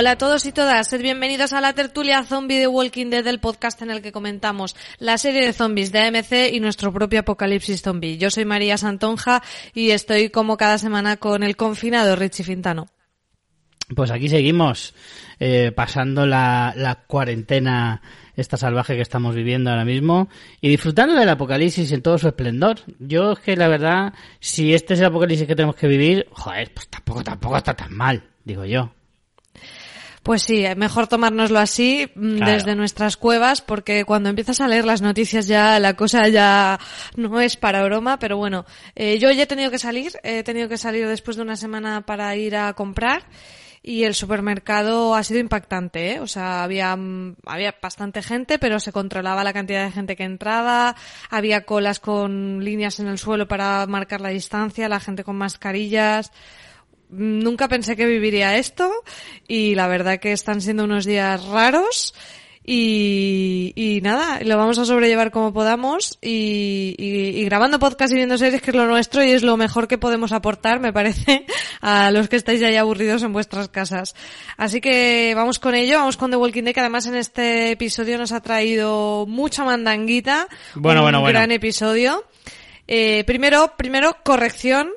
Hola a todos y todas, sed bienvenidos a la tertulia zombie de Walking Dead, el podcast en el que comentamos la serie de zombies de AMC y nuestro propio apocalipsis zombie. Yo soy María Santonja y estoy como cada semana con el confinado Richie Fintano. Pues aquí seguimos, eh, pasando la, la cuarentena esta salvaje que estamos viviendo ahora mismo y disfrutando del apocalipsis en todo su esplendor. Yo es que la verdad, si este es el apocalipsis que tenemos que vivir, joder, pues tampoco, tampoco está tan mal, digo yo. Pues sí, mejor tomárnoslo así mm, Claro. desde nuestras cuevas porque cuando empiezas a leer las noticias ya la cosa ya no es para broma, pero bueno, eh, yo ya he tenido que salir, he tenido que salir después de una semana para ir a comprar y el supermercado ha sido impactante, ¿eh? O sea, había, mm, había bastante gente, pero se controlaba la cantidad de gente que entraba, había colas con líneas en el suelo para marcar la distancia, la gente con mascarillas. Nunca pensé que viviría esto y la verdad que están siendo unos días raros y, y nada, lo vamos a sobrellevar como podamos y, y- y grabando podcast y viendo series que es lo nuestro y es lo mejor que podemos aportar, me parece, a los que estáis ya aburridos en vuestras casas. Así que vamos con ello, vamos con The Walking Dead que además en este episodio nos ha traído mucha mandanguita. Bueno, un bueno, bueno. gran episodio. Eh, primero, primero, corrección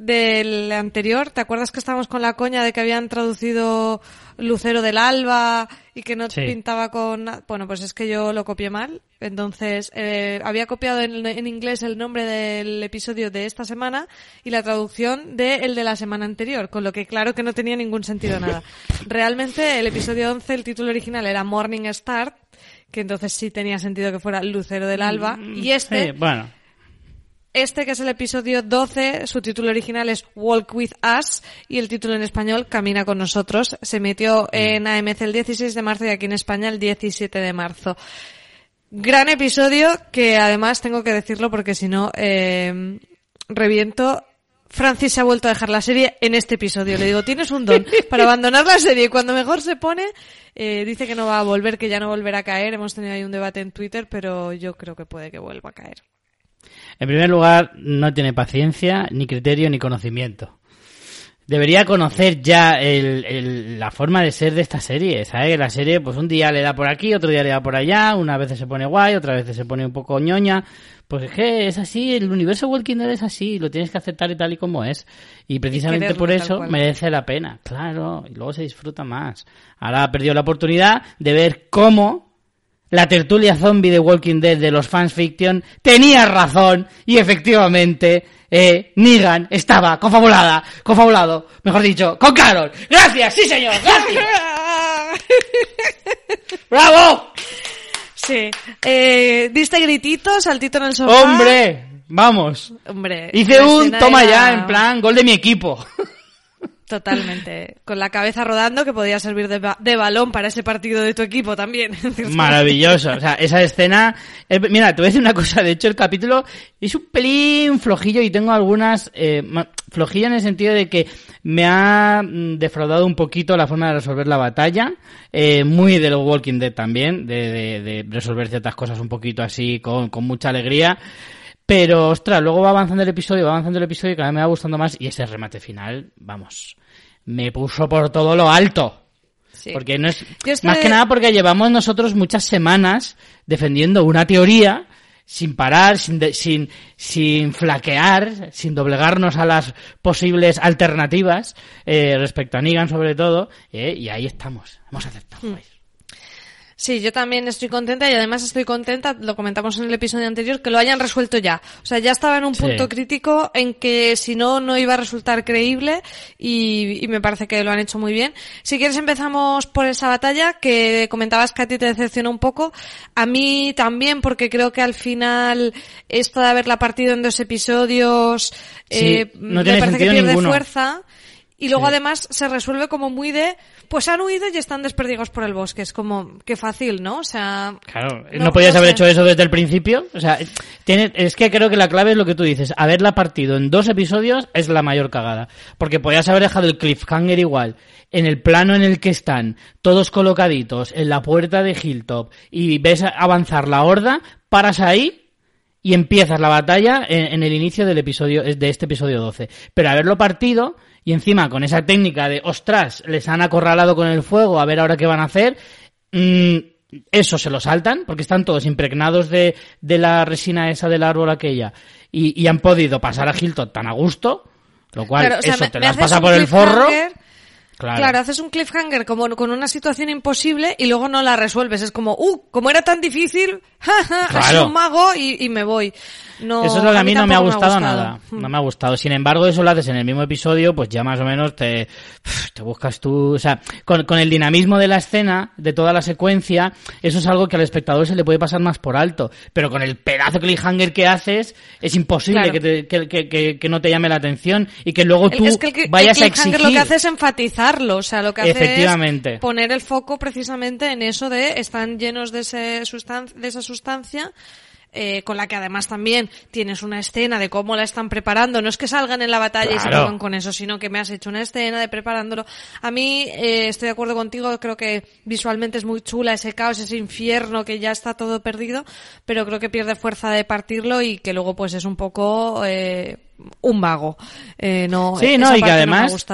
del anterior. ¿Te acuerdas que estábamos con la coña de que habían traducido Lucero del Alba y que no Sí. pintaba con... Bueno, pues es que yo lo copié mal. Entonces, eh, había copiado en, en inglés el nombre del episodio de esta semana y la traducción de el de la semana anterior, con lo que claro que no tenía ningún sentido nada. Realmente, el episodio 11, el título original era Morning Star, que entonces sí tenía sentido que fuera Lucero del Alba, y este... Sí, bueno, Este, que es el episodio 12, su título original es Walk With Us y el título en español Camina con nosotros. Se metió en AMC el 16 de marzo y aquí en España el 17 de marzo. Gran episodio que además tengo que decirlo porque si no, eh, reviento. Francis se ha vuelto a dejar la serie en este episodio. Le digo, tienes un don para abandonar la serie. Y cuando mejor se pone, eh, dice que no va a volver, que ya no volverá a caer. Hemos tenido ahí un debate en Twitter, pero yo creo que puede que vuelva a caer. En primer lugar, no tiene paciencia, ni criterio, ni conocimiento. Debería conocer ya el- el- la forma de ser de esta serie, ¿sabes? La serie, pues un día le da por aquí, otro día le da por allá, una vez se pone guay, otra vez se pone un poco ñoña. Pues es que es así, el universo Walking Dead es así, lo tienes que aceptar y tal y como es. Y precisamente quererlo por eso merece la pena, claro, y luego se disfruta más. Ahora ha perdido la oportunidad de ver cómo la tertulia zombie de Walking Dead de los fans fiction tenía razón y efectivamente eh, Negan estaba confabulada, confabulado, mejor dicho, con Carol. Gracias, sí señor, gracias. ¡Bravo! Sí. Eh, diste grititos, saltito en el sofá. ¡Hombre! Vamos. Hombre. Hice un toma era ya, en plan, gol de mi equipo. Totalmente. Con la cabeza rodando que podía servir de, ba- de balón para ese partido de tu equipo también. Maravilloso. O sea, esa escena. mira, te voy a decir una cosa. De hecho, el capítulo es un pelín flojillo y tengo algunas. Eh, flojillo en el sentido de que me ha mm, defraudado un poquito la forma de resolver la batalla. Eh, muy de los Walking Dead también. De, de- de resolver ciertas cosas un poquito así con, con mucha alegría. Pero, ostras, luego va avanzando el episodio, va avanzando el episodio y cada vez me va gustando más. Y ese remate final, vamos, me puso por todo lo alto. Sí. Porque no es, estoy más que nada porque llevamos nosotros muchas semanas defendiendo una teoría sin parar, sin, de- sin, sin flaquear, sin doblegarnos a las posibles alternativas eh, respecto a Negan sobre todo, eh, y ahí estamos, hemos aceptado. Hmm. Sí, yo también estoy contenta y además estoy contenta, lo comentamos en el episodio anterior, que lo hayan resuelto ya. O sea, ya estaba en un Sí. punto crítico en que si no, no iba a resultar creíble y, y me parece que lo han hecho muy bien. Si quieres empezamos por esa batalla que comentabas que a ti te decepcionó un poco. A mí también porque creo que al final esto de haberla partido en dos episodios Sí, eh, no me tiene parece que pierde ninguno. fuerza. Y luego además se resuelve como muy de, pues han huido y están desperdigados por el bosque. Es como, qué fácil, ¿no? O sea... Claro, no, podías haber hecho eso desde el principio. O sea, tiene, es que creo que la clave es lo que tú dices. Haberla partido en dos episodios es la mayor cagada. Porque podías haber dejado el cliffhanger igual. En el plano en el que están, todos colocaditos, en la puerta de Hilltop, y ves avanzar la horda, paras ahí y empiezas la batalla en, en el inicio del episodio, de este episodio 12. Pero haberlo partido y encima con esa técnica de, ostras, les han acorralado con el fuego, a ver ahora qué van a hacer, mm, eso se lo saltan, porque están todos impregnados de, de la resina esa del árbol aquella, y, y han podido pasar a Hilton tan a gusto, lo cual eso te las pasa por el forro. Claro. haces un cliffhanger como con una situación imposible y luego no la resuelves. Es como, uh, como era tan difícil, jaja, un mago y, y me voy. No, eso es lo que a mí, no me ha gustado, nada. No me ha gustado. Sin embargo, eso lo haces en el mismo episodio, pues ya más o menos te, te buscas tú, o sea, con, con, el dinamismo de la escena, de toda la secuencia, eso es algo que al espectador se le puede pasar más por alto. Pero con el pedazo de cliffhanger que haces, es imposible que, te, que, que, que, no te llame la atención y que luego tú vayas a exigir. lo que hace es enfatizarlo, o sea, lo que hace es poner el foco precisamente en eso de están llenos de, ese de esa sustancia eh, con la que además también tienes una escena de cómo la están preparando. No es que salgan en la batalla y se pongan con eso, sino que me has hecho una escena de preparándolo. A mí eh, estoy de acuerdo contigo, creo que visualmente es muy chula ese caos, ese infierno que ya está todo perdido, pero creo que pierde fuerza de partirlo y que luego pues es un poco eh, un vago. Eh, no, sí, no, y que además...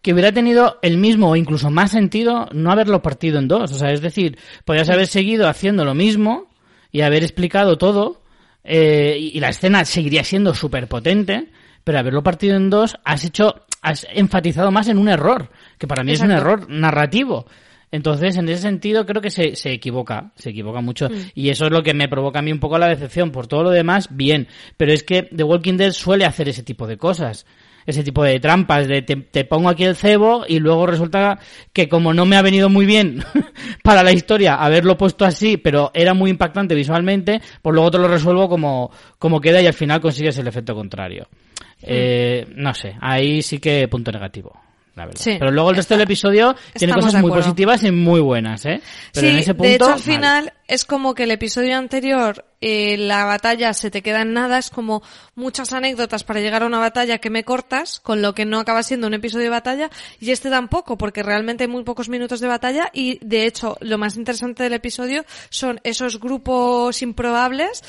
que hubiera tenido el mismo o incluso más sentido no haberlo partido en dos. O sea, es decir, podrías haber seguido haciendo lo mismo y haber explicado todo, eh, y, la escena seguiría siendo súper potente, pero haberlo partido en dos, has hecho, has enfatizado más en un error, que para mí es un error narrativo. Entonces, en ese sentido, creo que se, se equivoca, se equivoca mucho. Mm. Y eso es lo que me provoca a mí un poco la decepción. Por todo lo demás, bien. Pero es que The Walking Dead suele hacer ese tipo de cosas ese tipo de trampas de te, pongo aquí el cebo y luego resulta que como no me ha venido muy bien para la historia haberlo puesto así, pero era muy impactante visualmente, pues luego te lo resuelvo como, como queda y al final consigues el efecto contrario. Eh, no sé, ahí sí que punto negativo. Pero luego el resto del episodio tiene cosas muy positivas y muy buenas, ¿eh? Pero en ese punto, de hecho al final es como que el episodio anterior, eh, la batalla se te queda en nada, es como muchas anécdotas para llegar a una batalla que me cortas, con lo que no acaba siendo un episodio de batalla, y este tampoco, porque realmente hay muy pocos minutos de batalla, y de hecho lo más interesante del episodio son esos grupos improbables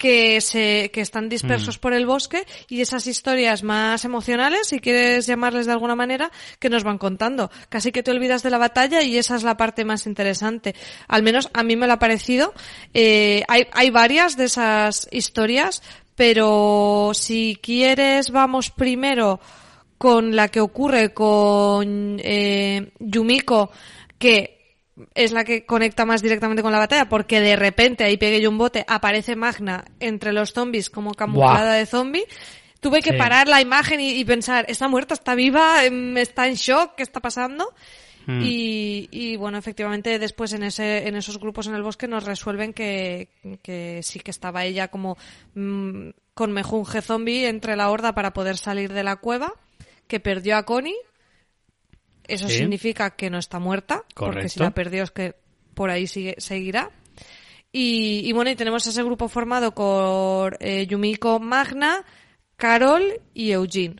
que se que están dispersos mm. por el bosque y esas historias más emocionales, si quieres llamarles de alguna manera, que nos van contando. Casi que te olvidas de la batalla y esa es la parte más interesante. Al menos a mí me lo ha parecido. Eh, hay, hay varias de esas historias, pero si quieres vamos primero con la que ocurre con eh, Yumiko, que es la que conecta más directamente con la batalla porque de repente ahí pegué yo un bote, aparece Magna entre los zombies como camuflada de zombie. Tuve que parar la imagen y, pensar, ¿está muerta? ¿Está viva? Em, ¿Está en shock? ¿Qué está pasando? Hmm. Y, bueno, efectivamente después en ese en esos grupos en el bosque nos resuelven que, que sí que estaba ella como mm, con mejunje zombie entre la horda para poder salir de la cueva, que perdió a Connie eso significa que no está muerta, porque si la perdió es que por ahí sigue, seguirá. Y, bueno, y tenemos ese grupo formado por eh, Yumiko Magna, Carol y Eugene.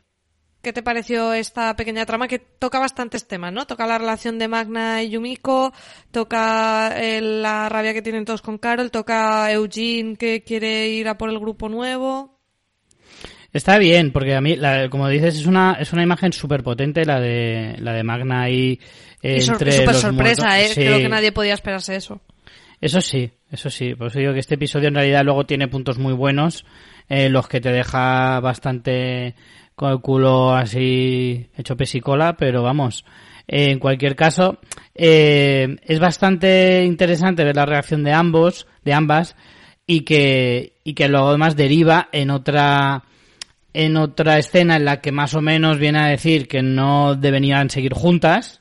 ¿Qué te pareció esta pequeña trama que toca bastantes temas, ¿no? Toca la relación de Magna y Yumiko, toca eh, la rabia que tienen todos con Carol, toca Eugene que quiere ir a por el grupo nuevo. Está bien, porque a mí, como dices, es una, es una imagen súper potente la de, la de Magna ahí. Eh, y súper sorpresa, ¿eh? Creo que nadie podía esperarse eso. Eso sí, eso sí. Por eso digo que este episodio en realidad luego tiene puntos muy buenos, eh, los que te deja bastante con el culo así hecho pesicola, pero vamos. Eh, en cualquier caso, eh, es bastante interesante ver la reacción de ambos, de ambas, y que, y que luego además deriva en otra, en otra escena en la que más o menos viene a decir que no deberían seguir juntas,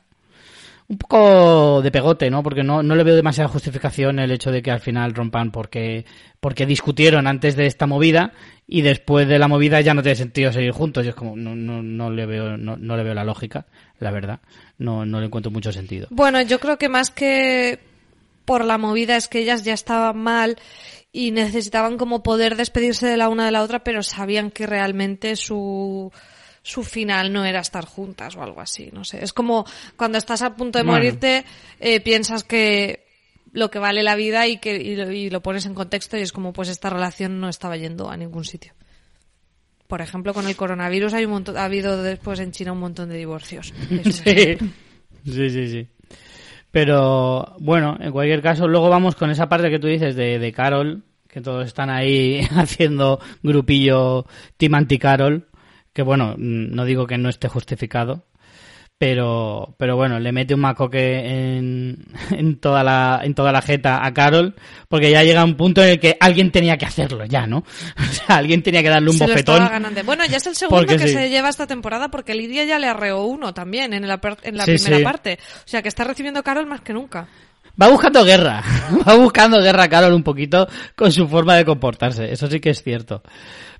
un poco de pegote, ¿no? Porque no, no le veo demasiada justificación el hecho de que al final rompan porque, porque discutieron antes de esta movida y después de la movida ya no tiene sentido seguir juntos. Y es como, no, no, no le veo, no, no le veo la lógica, la verdad. No, no le encuentro mucho sentido. Bueno, yo creo que más que por la movida es que ellas ya estaban mal y necesitaban como poder despedirse de la una de la otra, pero sabían que realmente su su final no era estar juntas o algo así, no sé. Es como cuando estás a punto de Bueno. morirte, eh, piensas que lo que vale la vida y que y lo, y lo pones en contexto y es como pues esta relación no estaba yendo a ningún sitio. Por ejemplo, con el coronavirus hay un montón, ha habido después en China un montón de divorcios. Sí, sí, sí. Pero bueno, en cualquier caso, luego vamos con esa parte que tú dices de, de Carol, que todos están ahí haciendo grupillo Team Anti-Carol, que bueno, mm, no digo que no esté justificado, pero, pero bueno, le mete un macoque en, en toda la, en toda la jeta a Carol, porque ya llega un punto en el que alguien tenía que hacerlo ya, ¿no? O sea, alguien tenía que darle un Se lo bofetón. ganando. Bueno, ya es el segundo que sí. se lleva esta temporada porque Lidia ya le arreó uno también en la, en la Sí, primera sí. parte. O sea que está recibiendo Carol más que nunca. Va buscando guerra, va buscando guerra Carol un poquito con su forma de comportarse, eso sí que es cierto.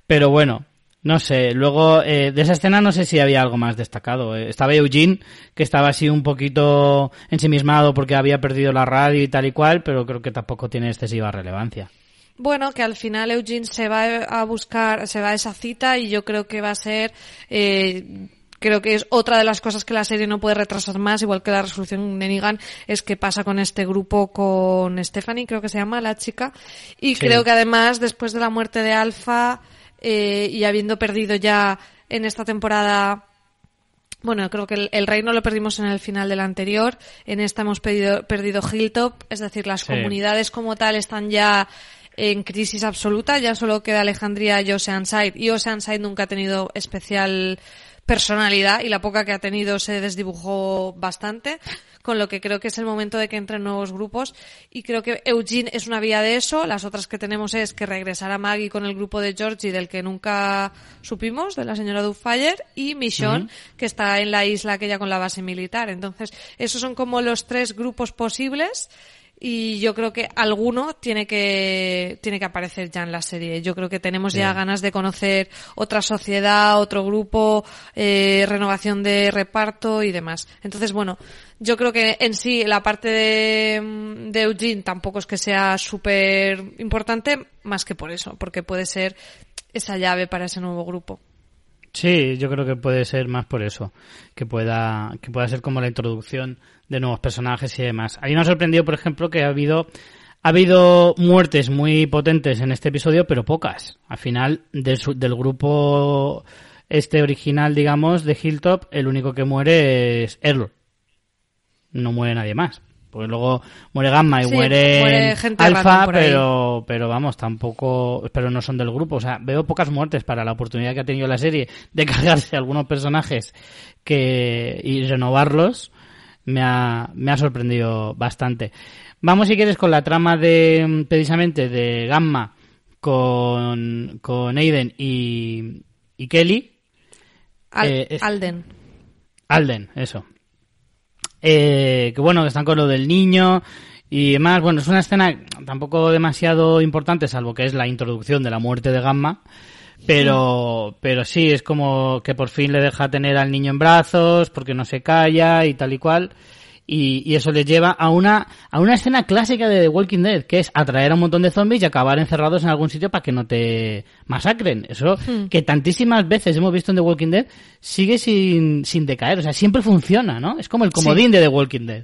Pero bueno, no sé, luego eh, de esa escena no sé si había algo más destacado. Eh, Estaba Eugene, que estaba así un poquito ensimismado porque había perdido la radio y tal y cual, pero creo que tampoco tiene excesiva relevancia. Bueno, que al final Eugene se va a buscar, se va a esa cita y yo creo que va a ser, eh, creo que es otra de las cosas que la serie no puede retrasar más, igual que la resolución de Negan, es que pasa con este grupo con Stephanie, creo que se llama la chica, y Sí. creo que además después de la muerte de Alpha eh, y habiendo perdido ya en esta temporada bueno, creo que el, el reino lo perdimos en el final del anterior. En esta hemos pedido- perdido Hilltop, es decir, las Sí. comunidades como tal están ya en crisis absoluta. Ya solo queda Alejandría y Oceanside. Y Oceanside nunca ha tenido especial personalidad y la poca que ha tenido se desdibujó bastante, con lo que creo que es el momento de que entren nuevos grupos. Y creo que Eugene es una vía de eso, las otras que tenemos es que regresará Maggie con el grupo de Georgie del que nunca supimos, de la señora Doubtfire y Michonne, que está en la isla aquella con la base militar. Entonces, esos son como los tres grupos posibles y yo creo que alguno tiene que tiene que aparecer ya en la serie. Yo creo que tenemos ya ganas de conocer otra sociedad, otro grupo, eh, renovación de reparto y demás. Entonces, bueno, yo creo que en sí la parte de, de Eugene tampoco es que sea súper importante, más que por eso, porque puede ser esa llave para ese nuevo grupo. Sí, yo creo que puede ser más por eso, que pueda, que pueda ser como la introducción de nuevos personajes y demás. A mí me ha sorprendido, por ejemplo, que ha habido, ha habido muertes muy potentes en este episodio, pero pocas. Al final, del, grupo este original, digamos, de Hilltop, el único que muere es Earl. No muere nadie más. Porque luego muere Gamma y Sí, muere, muere gente ahí. pero, pero vamos, tampoco, pero no son del grupo. O sea, veo pocas muertes para la oportunidad que ha tenido la serie de cargarse algunos personajes que, y renovarlos. Me ha, me ha sorprendido bastante. Vamos, si quieres, con la trama de, precisamente, de Gamma con, con Aiden y, y Kelly. Al- Eh, es- Alden. Alden, eso. Eh, que bueno, que están con lo del niño y demás. Bueno, es una escena tampoco demasiado importante, salvo que es la introducción de la muerte de Gamma. Pero, pero sí, es como que por fin le deja tener al niño en brazos, porque no se calla y tal y cual. Y, y eso les lleva a una, a una escena clásica de The Walking Dead, que es atraer a un montón de zombies y acabar encerrados en algún sitio para que no te masacren. Eso que tantísimas veces hemos visto en The Walking Dead sigue sin, sin decaer. O sea, siempre funciona, ¿no? Es como el comodín de The Walking Dead.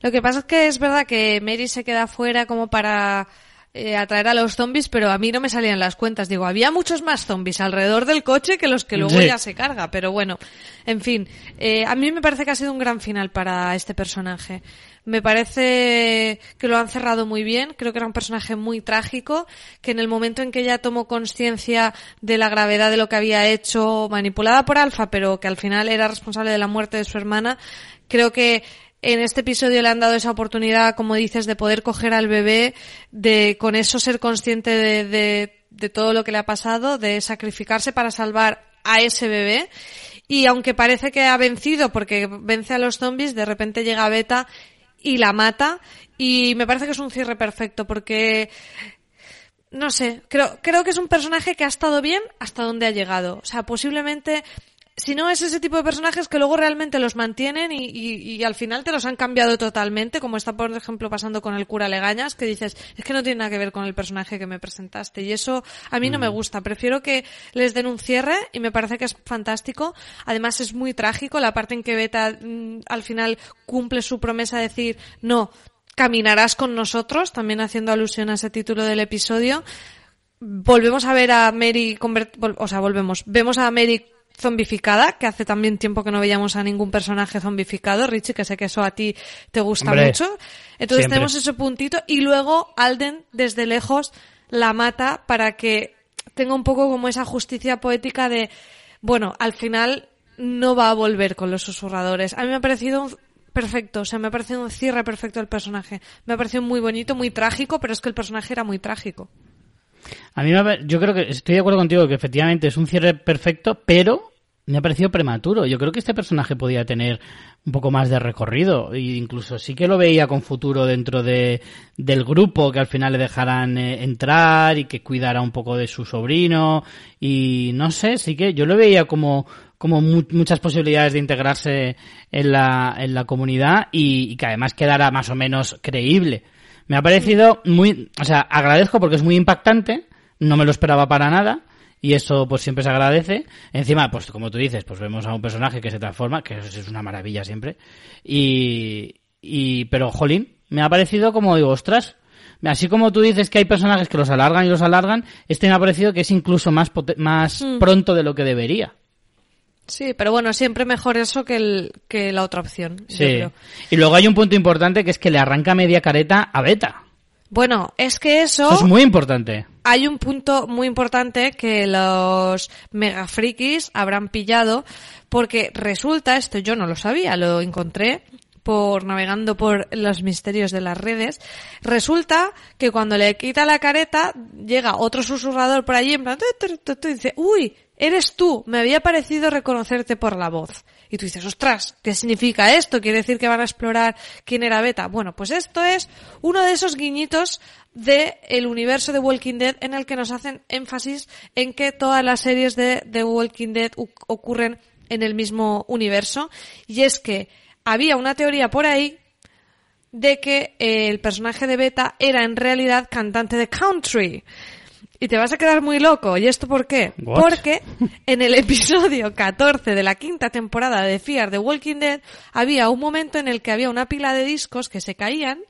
Lo que pasa es que es verdad que Mary se queda fuera como para eh, atraer a los zombies, pero a mí no me salían las cuentas. Digo, había muchos más zombies alrededor del coche que los que luego Sí. ya se carga. Pero bueno, en fin, eh, a mí me parece que ha sido un gran final para este personaje. Me parece que lo han cerrado muy bien. Creo que era un personaje muy trágico, que en el momento en que ella tomó conciencia de la gravedad de lo que había hecho, manipulada por Alfa, pero que al final era responsable de la muerte de su hermana, creo que en este episodio le han dado esa oportunidad, como dices, de poder coger al bebé, de con eso ser consciente de, de, de todo lo que le ha pasado, de sacrificarse para salvar a ese bebé. y aunque parece que ha vencido porque vence a los zombies, de repente llega Beta y la mata y me parece que es un cierre perfecto porque no sé, creo, creo que es un personaje que ha estado bien hasta donde ha llegado. O sea, posiblemente si no es ese tipo de personajes que luego realmente los mantienen y, y, al final te los han cambiado totalmente, como está por ejemplo pasando con el cura Legañas, que dices, es que no tiene nada que ver con el personaje que me presentaste. Y eso a mí no me mm. gusta. Prefiero que les den un cierre y me parece que es fantástico. Además es muy trágico la parte en que Beta mm, al final cumple su promesa de decir, no, caminarás con nosotros, también haciendo alusión a ese título del episodio volvemos a ver a Mary, o sea, volvemos, vemos a Mary zombificada, que hace también tiempo que no veíamos a ningún personaje zombificado, Richie, que sé que eso a ti te gusta mucho. Entonces tenemos ese puntito y luego Alden desde lejos la mata para que tenga un poco como esa justicia poética de, bueno, al final no va a volver con los susurradores. A mí me ha parecido perfecto, o sea, me ha parecido un cierre perfecto del personaje. Me ha parecido muy bonito, muy trágico, pero es que el personaje era muy trágico. A mí yo creo que estoy de acuerdo contigo que efectivamente es un cierre perfecto, pero me ha parecido prematuro. Yo creo que este personaje podía tener un poco más de recorrido. E incluso sí que lo veía con futuro dentro de, del grupo, que al final le dejaran eh, entrar y que cuidara un poco de su sobrino. Y no sé, sí que yo lo veía como, como muchas posibilidades de integrarse en la, en la comunidad y que además quedara más o menos creíble. Me ha parecido muy, o sea, agradezco porque es muy impactante, no me lo esperaba para nada y eso pues siempre se agradece. Encima, pues como tú dices, pues vemos a un personaje que se transforma, que es una maravilla siempre. Y, y pero jolín, me ha parecido como digo, ostras, así como tú dices que hay personajes que los alargan y los alargan, este me ha parecido que es incluso más más mm. pronto de lo que debería. Sí, pero bueno, siempre mejor eso que, el, que la otra opción. Sí. Y luego hay un punto importante que es que le arranca media careta a Beta. Bueno, es que eso... Eso es muy importante. Hay un punto muy importante que los mega frikis habrán pillado porque resulta, esto yo no lo sabía, lo encontré por navegando por los misterios de las redes, resulta que cuando le quita la careta llega otro susurrador por allí en plan y dice, uy, eres tú, me había parecido reconocerte por la voz. Y tú dices, ostras, ¿qué significa esto? ¿Quiere decir que van a explorar quién era Beta? Bueno, pues esto es uno de esos guiñitos del el universo de Walking Dead en el que nos hacen énfasis en que todas las series de The Walking Dead ocurren en el mismo universo. Y es que había una teoría por ahí de que el personaje de Beta era en realidad cantante de country. Y te vas a quedar muy loco. ¿Y esto por qué? Porque en el episodio 14 de la quinta temporada de Fear the Walking Dead había un momento en el que había una pila de discos que se caían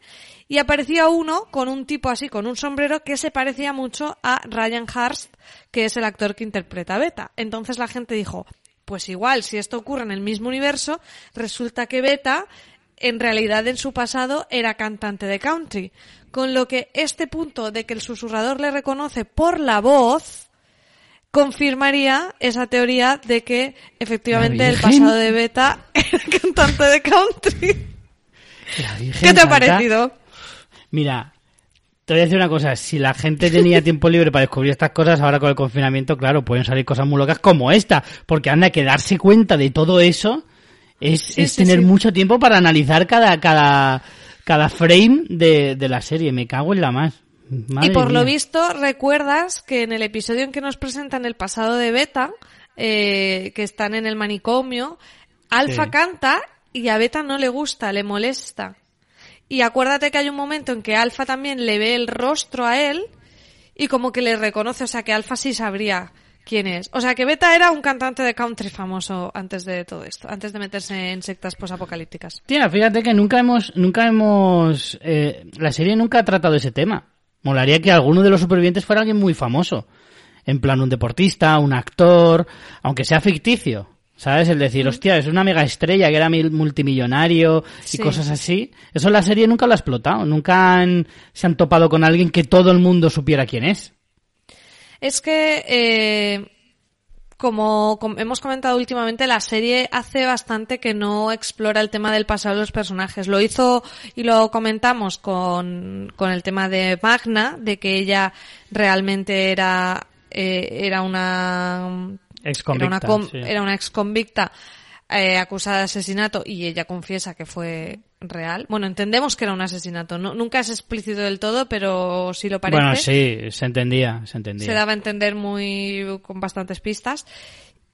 y aparecía uno con un tipo así, con un sombrero que se parecía mucho a Ryan Hurst, que es el actor que interpreta a Beta. Entonces la gente dijo, pues igual, si esto ocurre en el mismo universo, resulta que Beta en realidad en su pasado era cantante de country. Con lo que este punto de que el susurrador le reconoce por la voz confirmaría esa teoría de que efectivamente el pasado de Beta era cantante de country. ¿Qué te ha parecido? Mira, te voy a decir una cosa, si la gente tenía tiempo libre para descubrir estas cosas, ahora con el confinamiento, claro, pueden salir cosas muy locas como esta, porque anda que darse cuenta de todo eso es, tener mucho tiempo para analizar cada, cada, cada frame de, de la serie. Me cago en la más. y por lo visto, recuerdas que en el episodio en que nos presentan el pasado de Beta, eh, que están en el manicomio, Alfa canta y a Beta no le gusta, le molesta. Y acuérdate que hay un momento en que Alfa también le ve el rostro a él y como que le reconoce, o sea que Alfa sí sabría quién es. O sea, que Beta era un cantante de country famoso antes de todo esto, antes de meterse en sectas posapocalípticas. Tía, fíjate que nunca hemos, nunca hemos, eh, la serie nunca ha tratado ese tema. Molaría que alguno de los supervivientes fuera alguien muy famoso. En plan, un deportista, un actor, aunque sea ficticio. ¿Sabes? El decir, hostia, es una mega estrella que era multimillonario y cosas así. Eso la serie nunca lo ha explotado. Nunca se han topado con alguien que todo el mundo supiera quién es. Es que, eh, como, hemos comentado últimamente, la serie hace bastante que no explora el tema del pasado de los personajes. Lo hizo y lo comentamos con, con el tema de Magna, de que ella realmente era, eh, era una Ex era una, sí. era una ex convicta eh, acusada de asesinato y ella confiesa que fue real. Bueno, entendemos que era un asesinato. No, nunca es explícito del todo, pero sí lo parece. Bueno, sí, se entendía, se entendía. se daba a entender muy con bastantes pistas.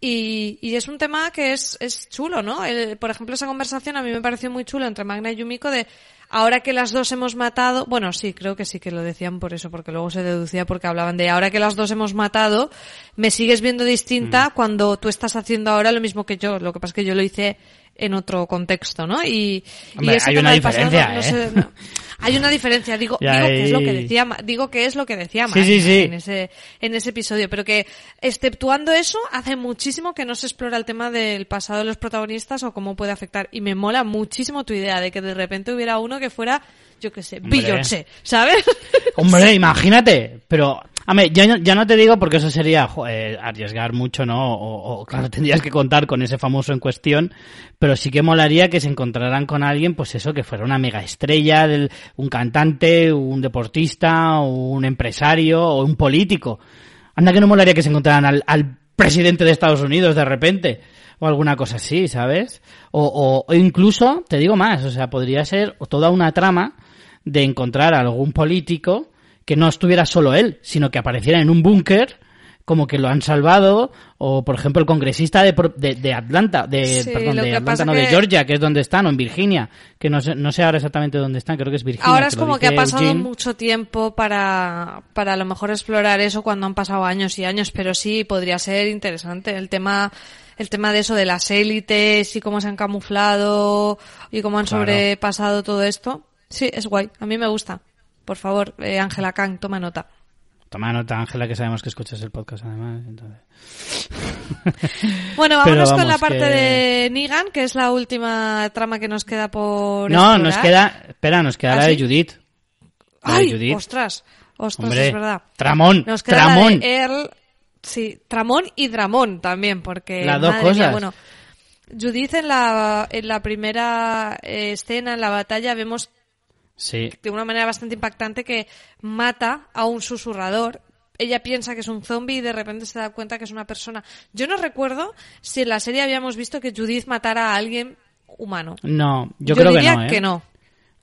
Y, y es un tema que es, es chulo, ¿no? El- por ejemplo, esa conversación a mí me pareció muy chulo entre Magna y Yumiko de ahora que las dos hemos matado, bueno, sí, creo que sí que lo decían por eso, porque luego se deducía porque hablaban de ahora que las dos hemos matado, me sigues viendo Mm. distinta cuando tú estás haciendo ahora lo mismo que yo. Lo que pasa es que yo lo hice en otro contexto, ¿no? Y, y ese hay tema una del pasado no- diferencia, ¿eh? no. Hay una diferencia, digo, digo que es lo que decía, digo que es lo que decía Sí, sí, sí. en ese, en ese episodio, pero que exceptuando eso, hace muchísimo que no se explora el tema del pasado de los protagonistas o cómo puede afectar. Y me mola muchísimo tu idea de que de repente hubiera uno que fuera, yo qué sé. Beyoncé, ¿sabes? Hombre, imagínate, pero, hombre, ya, no- ya no te digo porque eso sería arriesgar mucho, ¿no? O, o, claro, tendrías que contar con ese famoso en cuestión, pero sí que molaría que se encontraran con alguien, pues eso, que fuera una mega estrella, del, un cantante, un deportista, un empresario o un político. Anda que no molaría que se encontraran al, al presidente de Estados Unidos de repente. O alguna cosa así, ¿sabes? O, o- o incluso, te digo más, o sea, podría ser toda una trama de encontrar a algún político que no estuviera solo él, sino que apareciera en un búnker como que lo han salvado, o por ejemplo el congresista de, de, de Atlanta, de, Sí, perdón, de Atlanta, no, de Georgia, que es donde están, o en Virginia, que no sé, no sé ahora exactamente dónde están, creo que es Virginia. Ahora es como que ha pasado Eugene. mucho tiempo para, para a lo mejor explorar eso cuando han pasado años y años, pero sí podría ser interesante el tema, el tema de eso de las élites y cómo se han camuflado y cómo han Claro. sobrepasado todo esto. Sí, es guay. A mí me gusta. Por favor, eh, Ángela Kang, toma nota. Toma nota, Ángela, que sabemos que escuchas el podcast además. entonces. Bueno, vámonos con vamos, la parte que- de Negan, que es la última trama que nos queda por No, explorar. nos queda, espera, nos queda ¿Ah, la de sí? Judith. La de ¡Ay! Judith. ¡Ostras! ¡Ostras, Hombre, es verdad! Tramón, Nos queda Tramón. la de Earl, sí, Tramón y Dramón también, porque Las dos mía, cosas. bueno, Judith en la en la primera eh, escena en la batalla vemos Sí, de una manera bastante impactante que mata a un susurrador. Ella piensa que es un zombie y de repente se da cuenta que es una persona. Yo no recuerdo si en la serie habíamos visto que Judith matara a alguien humano. no, yo, creo que diría no, ¿eh? que no.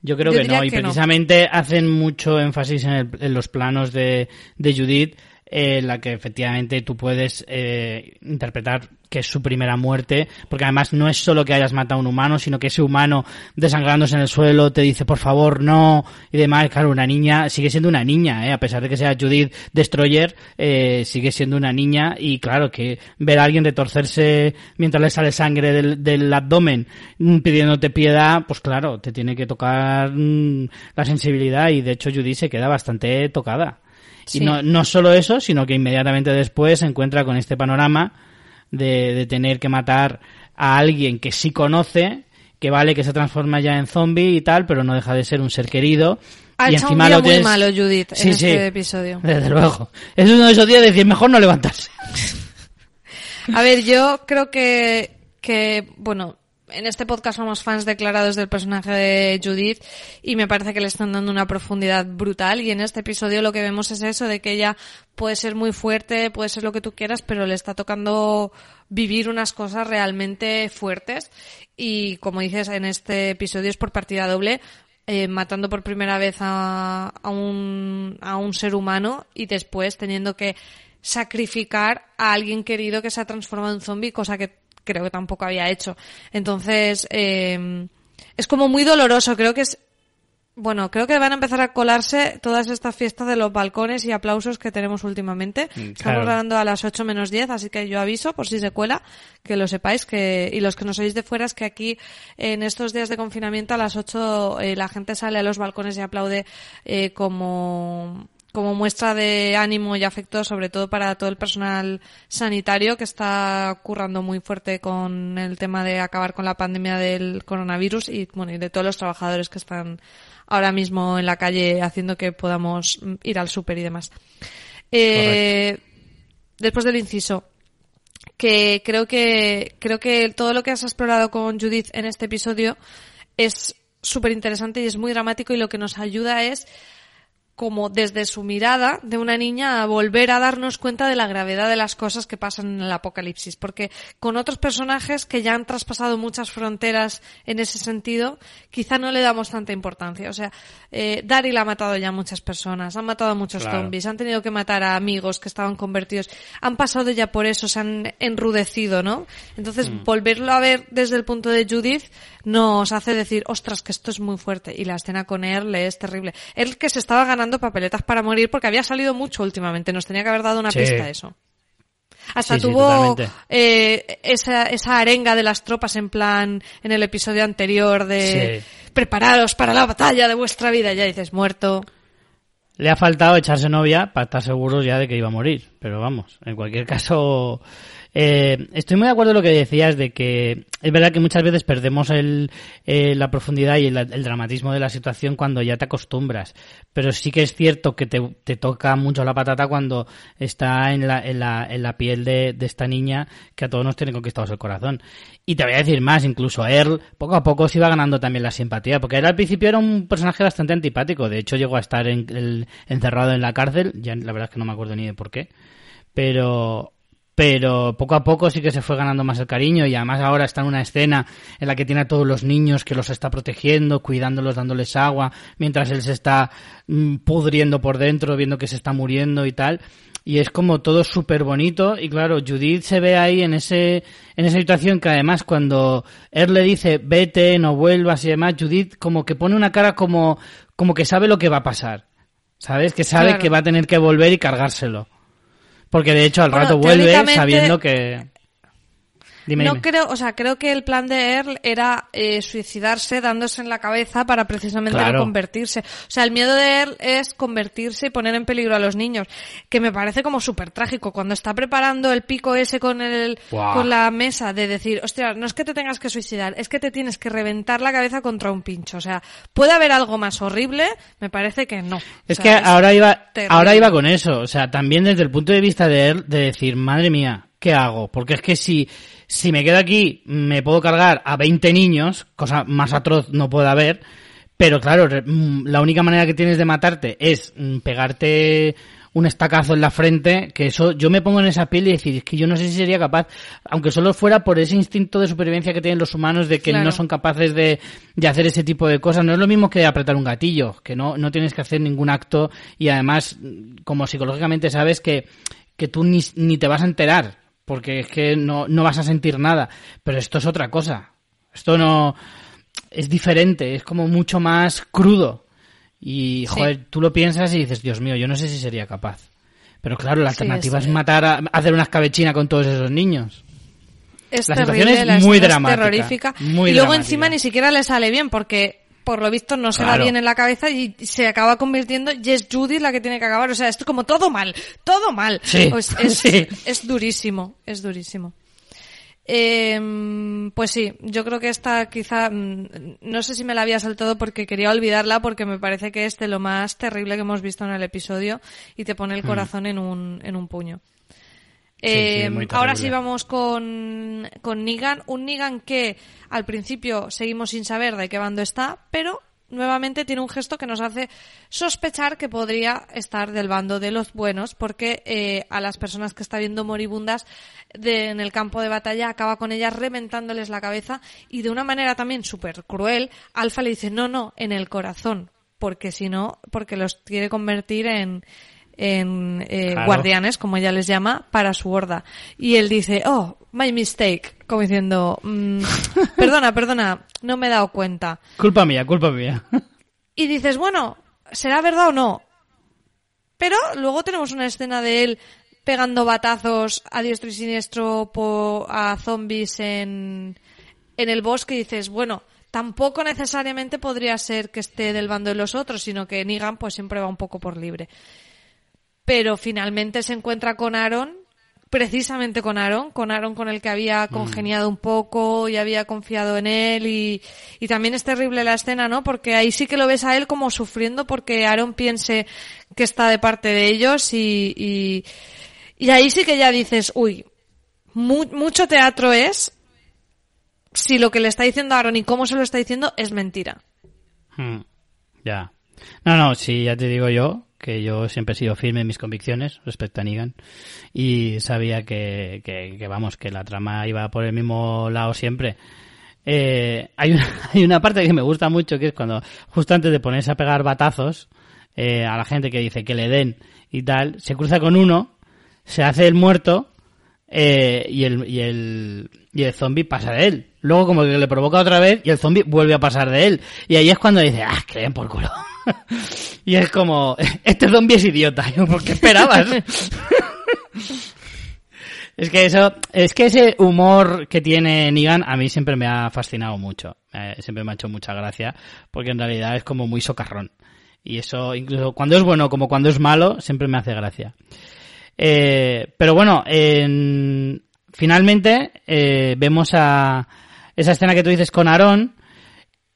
Yo creo Yo que no, y que no. precisamente hacen mucho énfasis en, el- en los planos de, de Judith, eh, en la que efectivamente tú puedes eh, interpretar que es su primera muerte, porque además no es solo que hayas matado a un humano, sino que ese humano desangrándose en el suelo te dice por favor no y demás. Claro, una niña sigue siendo una niña, ¿eh? a pesar de que sea Judith Destroyer, eh, sigue siendo una niña y claro que ver a alguien retorcerse mientras le sale sangre del, del abdomen mm, pidiéndote piedad, pues claro, te tiene que tocar mm, la sensibilidad y de hecho Judith se queda bastante tocada. Sí. Y no, no solo eso, sino que inmediatamente después se encuentra con este panorama de, de tener que matar a alguien que sí conoce, que vale que se transforma ya en zombie y tal, pero no deja de ser un ser querido. Ha y hecho un encima día lo muy tienes- malo Judith Sí, en sí. este episodio. Desde luego. Es uno de esos días de decir mejor no levantarse. A ver, yo creo que, que, bueno, en este podcast somos fans declarados del personaje de Judith y me parece que le están dando una profundidad brutal. Y en este episodio lo que vemos es eso de que ella puede ser muy fuerte, puede ser lo que tú quieras, pero le está tocando vivir unas cosas realmente fuertes. Y como dices en este episodio es por partida doble eh, matando por primera vez a, a, un, a un ser humano y después teniendo que sacrificar a alguien querido que se ha transformado en zombie, cosa que creo que tampoco había hecho. Entonces, eh, es como muy doloroso, creo que es... Bueno, creo que van a empezar a colarse todas estas fiestas de los balcones y aplausos que tenemos últimamente. Estamos Mm, claro. grabando a las 8 menos 10, así que yo aviso, por si se cuela, que lo sepáis, que, y los que nos oís de fuera, es que aquí, en estos días de confinamiento, a las 8 eh, la gente sale a los balcones y aplaude eh, como, como muestra de ánimo y afecto, sobre todo para todo el personal sanitario que está currando muy fuerte con el tema de acabar con la pandemia del coronavirus y, bueno, y de todos los trabajadores que están ahora mismo en la calle haciendo que podamos ir al súper y demás. Eh, después del inciso, que creo que creo que todo lo que has explorado con Judith en este episodio es súper interesante y es muy dramático y lo que nos ayuda es como desde su mirada de una niña a volver a darnos cuenta de la gravedad de las cosas que pasan en el apocalipsis. Porque con otros personajes que ya han traspasado muchas fronteras en ese sentido, quizá no le damos tanta importancia. O sea, eh, Daryl ha matado ya a muchas personas, han matado a muchos zombies, han tenido que matar a amigos que estaban convertidos, han pasado ya por eso, se han enrudecido, ¿no? Entonces, Mm. volverlo a ver desde el punto de Judith nos hace decir, ostras, que esto es muy fuerte. Y la escena con él es terrible. Él que se estaba ganando papeletas para morir porque había salido mucho últimamente, nos tenía que haber dado una Sí. pista eso. Hasta Sí, sí, tuvo totalmente. eh, esa, esa arenga de las tropas en plan en el episodio anterior de Sí. prepararos para la batalla de vuestra vida. Ya dices, muerto. Le ha faltado echarse novia para estar seguros ya de que iba a morir. Pero vamos, en cualquier caso, eh, estoy muy de acuerdo en lo que decías de que es verdad que muchas veces perdemos el, eh, la profundidad y el, dramatismo de la situación cuando ya te acostumbras. Pero sí que es cierto que te, te toca mucho la patata cuando está en la, en la, en la piel de, de esta niña que a todos nos tiene conquistados el corazón. Y te voy a decir más, incluso él poco a poco se iba ganando también la simpatía, porque él al principio era un personaje bastante antipático, de hecho llegó a estar en- el- encerrado en la cárcel, ya la verdad es que no me acuerdo ni de por qué, pero pero poco a poco sí que se fue ganando más el cariño y además ahora está en una escena en la que tiene a todos los niños que los está protegiendo, cuidándolos, dándoles agua, mientras él se está mm, pudriendo por dentro, viendo que se está muriendo y tal. Y es como todo súper bonito y claro, Judith se ve ahí en ese en esa situación que además cuando él le dice vete, no vuelvas y demás, Judith como que pone una cara como como que sabe lo que va a pasar. ¿Sabes? Que sabe Claro. que va a tener que volver y cargárselo. Porque de hecho al Bueno, rato vuelve sabiendo que... Dime, no dime. creo, o sea, creo que el plan de Earl era eh, suicidarse dándose en la cabeza para precisamente Claro. no convertirse. O sea, el miedo de Earl es convertirse y poner en peligro a los niños, que me parece como súper trágico. Cuando está preparando el pico ese con el, con la mesa de decir, hostia, no es que te tengas que suicidar, es que te tienes que reventar la cabeza contra un pincho. O sea, puede haber algo más horrible, me parece que no. O Es sea, que ahora iba, terrible. ahora iba con eso. O sea, también desde el punto de vista de él, de decir, madre mía, ¿qué hago? Porque es que si, si me quedo aquí, me puedo cargar a 20 niños, cosa más atroz no puede haber. Pero claro, mm, la única manera que tienes de matarte es mm, pegarte un estacazo en la frente, que eso, yo me pongo en esa piel y decir, es que yo no sé si sería capaz, aunque solo fuera por ese instinto de supervivencia que tienen los humanos de que Claro. no son capaces de, de hacer ese tipo de cosas. No es lo mismo que apretar un gatillo, que no, no tienes que hacer ningún acto y además, mm, como psicológicamente sabes que, que tú ni, ni te vas a enterar, porque es que no, no vas a sentir nada. Pero esto es otra cosa. Esto no, es diferente, es como mucho más crudo. Y, Sí. joder, tú lo piensas y dices, Dios mío, yo no sé si sería capaz. Pero claro, la alternativa es- es matar a, hacer una escabechina con todos esos niños. Es La terrible, situación es la muy dramática, terrorífica. muy y luego dramática. encima ni siquiera le sale bien porque por lo visto no se da Claro. bien en la cabeza y se acaba convirtiendo y es Judy la que tiene que acabar. O sea, esto es como todo mal, todo mal. Sí, Pues es, sí. es durísimo, es durísimo. Eh, pues sí, yo creo que esta quizá, mm, no sé si me la había saltado porque quería olvidarla porque me parece que es de lo más terrible que hemos visto en el episodio y te pone el corazón en un, en un puño. Sí, Eh, ahora sí vamos con, con Negan, un Negan que al principio seguimos sin saber de qué bando está, pero nuevamente tiene un gesto que nos hace sospechar que podría estar del bando de los buenos, porque eh, a las personas que está viendo moribundas de- en el campo de batalla acaba con ellas reventándoles la cabeza y de una manera también súper cruel, Alfa le dice no, no, en el corazón, porque si no, porque los quiere convertir en, en eh, Claro. guardianes, como ella les llama, para su horda. Y él dice, oh, my mistake, como diciendo, "Mm, perdona, perdona, no me he dado cuenta. Culpa mía, culpa mía. Y dices, bueno, ¿será verdad o no? Pero luego tenemos una escena de él pegando batazos a diestro y siniestro po- a zombies en, en el bosque y dices, bueno, tampoco necesariamente podría ser que esté del bando de los otros, sino que Negan pues siempre va un poco por libre. Pero finalmente se encuentra con Aaron, precisamente con Aaron, con Aaron con el que había congeniado un poco y había confiado en él y, y también es terrible la escena, ¿no? Porque ahí sí que lo ves a él como sufriendo porque Aaron piense que está de parte de ellos y, y, y ahí sí que ya dices, uy, mu- mucho teatro es si lo que le está diciendo Aaron y cómo se lo está diciendo es mentira. Hmm, Ya. No, no, sí, ya te digo yo que yo siempre he sido firme en mis convicciones respecto a Negan y sabía que, que, que vamos, que la trama iba por el mismo lado siempre. Eh, hay, una, hay una parte que me gusta mucho que es cuando justo antes de ponerse a pegar batazos eh, a la gente que dice que le den y tal, se cruza con uno, se hace el muerto eh, y el y el y el zombie pasa de él. Luego como que le provoca otra vez y el zombie vuelve a pasar de él. Y ahí es cuando dice, ah, den por culo. y es como, este zombie es idiota. ¿Por qué esperabas? es que eso, es que ese humor que tiene Negan a mí siempre me ha fascinado mucho. Eh, siempre me ha hecho mucha gracia porque en realidad es como muy socarrón. Y eso, incluso cuando es bueno como cuando es malo, siempre me hace gracia. Eh, pero bueno, en- finalmente eh, vemos a esa escena que tú dices con Aaron,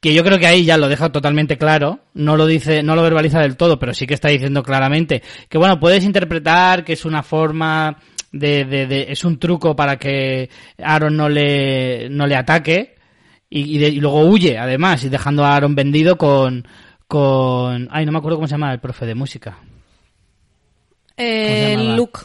que yo creo que ahí ya lo deja totalmente claro, no lo dice, no lo verbaliza del todo, pero sí que está diciendo claramente que bueno, puedes interpretar que es una forma de, de, de- es un truco para que Aaron no le, no le ataque y, y de- y luego huye además y dejando a Aaron vendido con, con, ay, no me acuerdo cómo se llama el profe de música. Eh? Luke.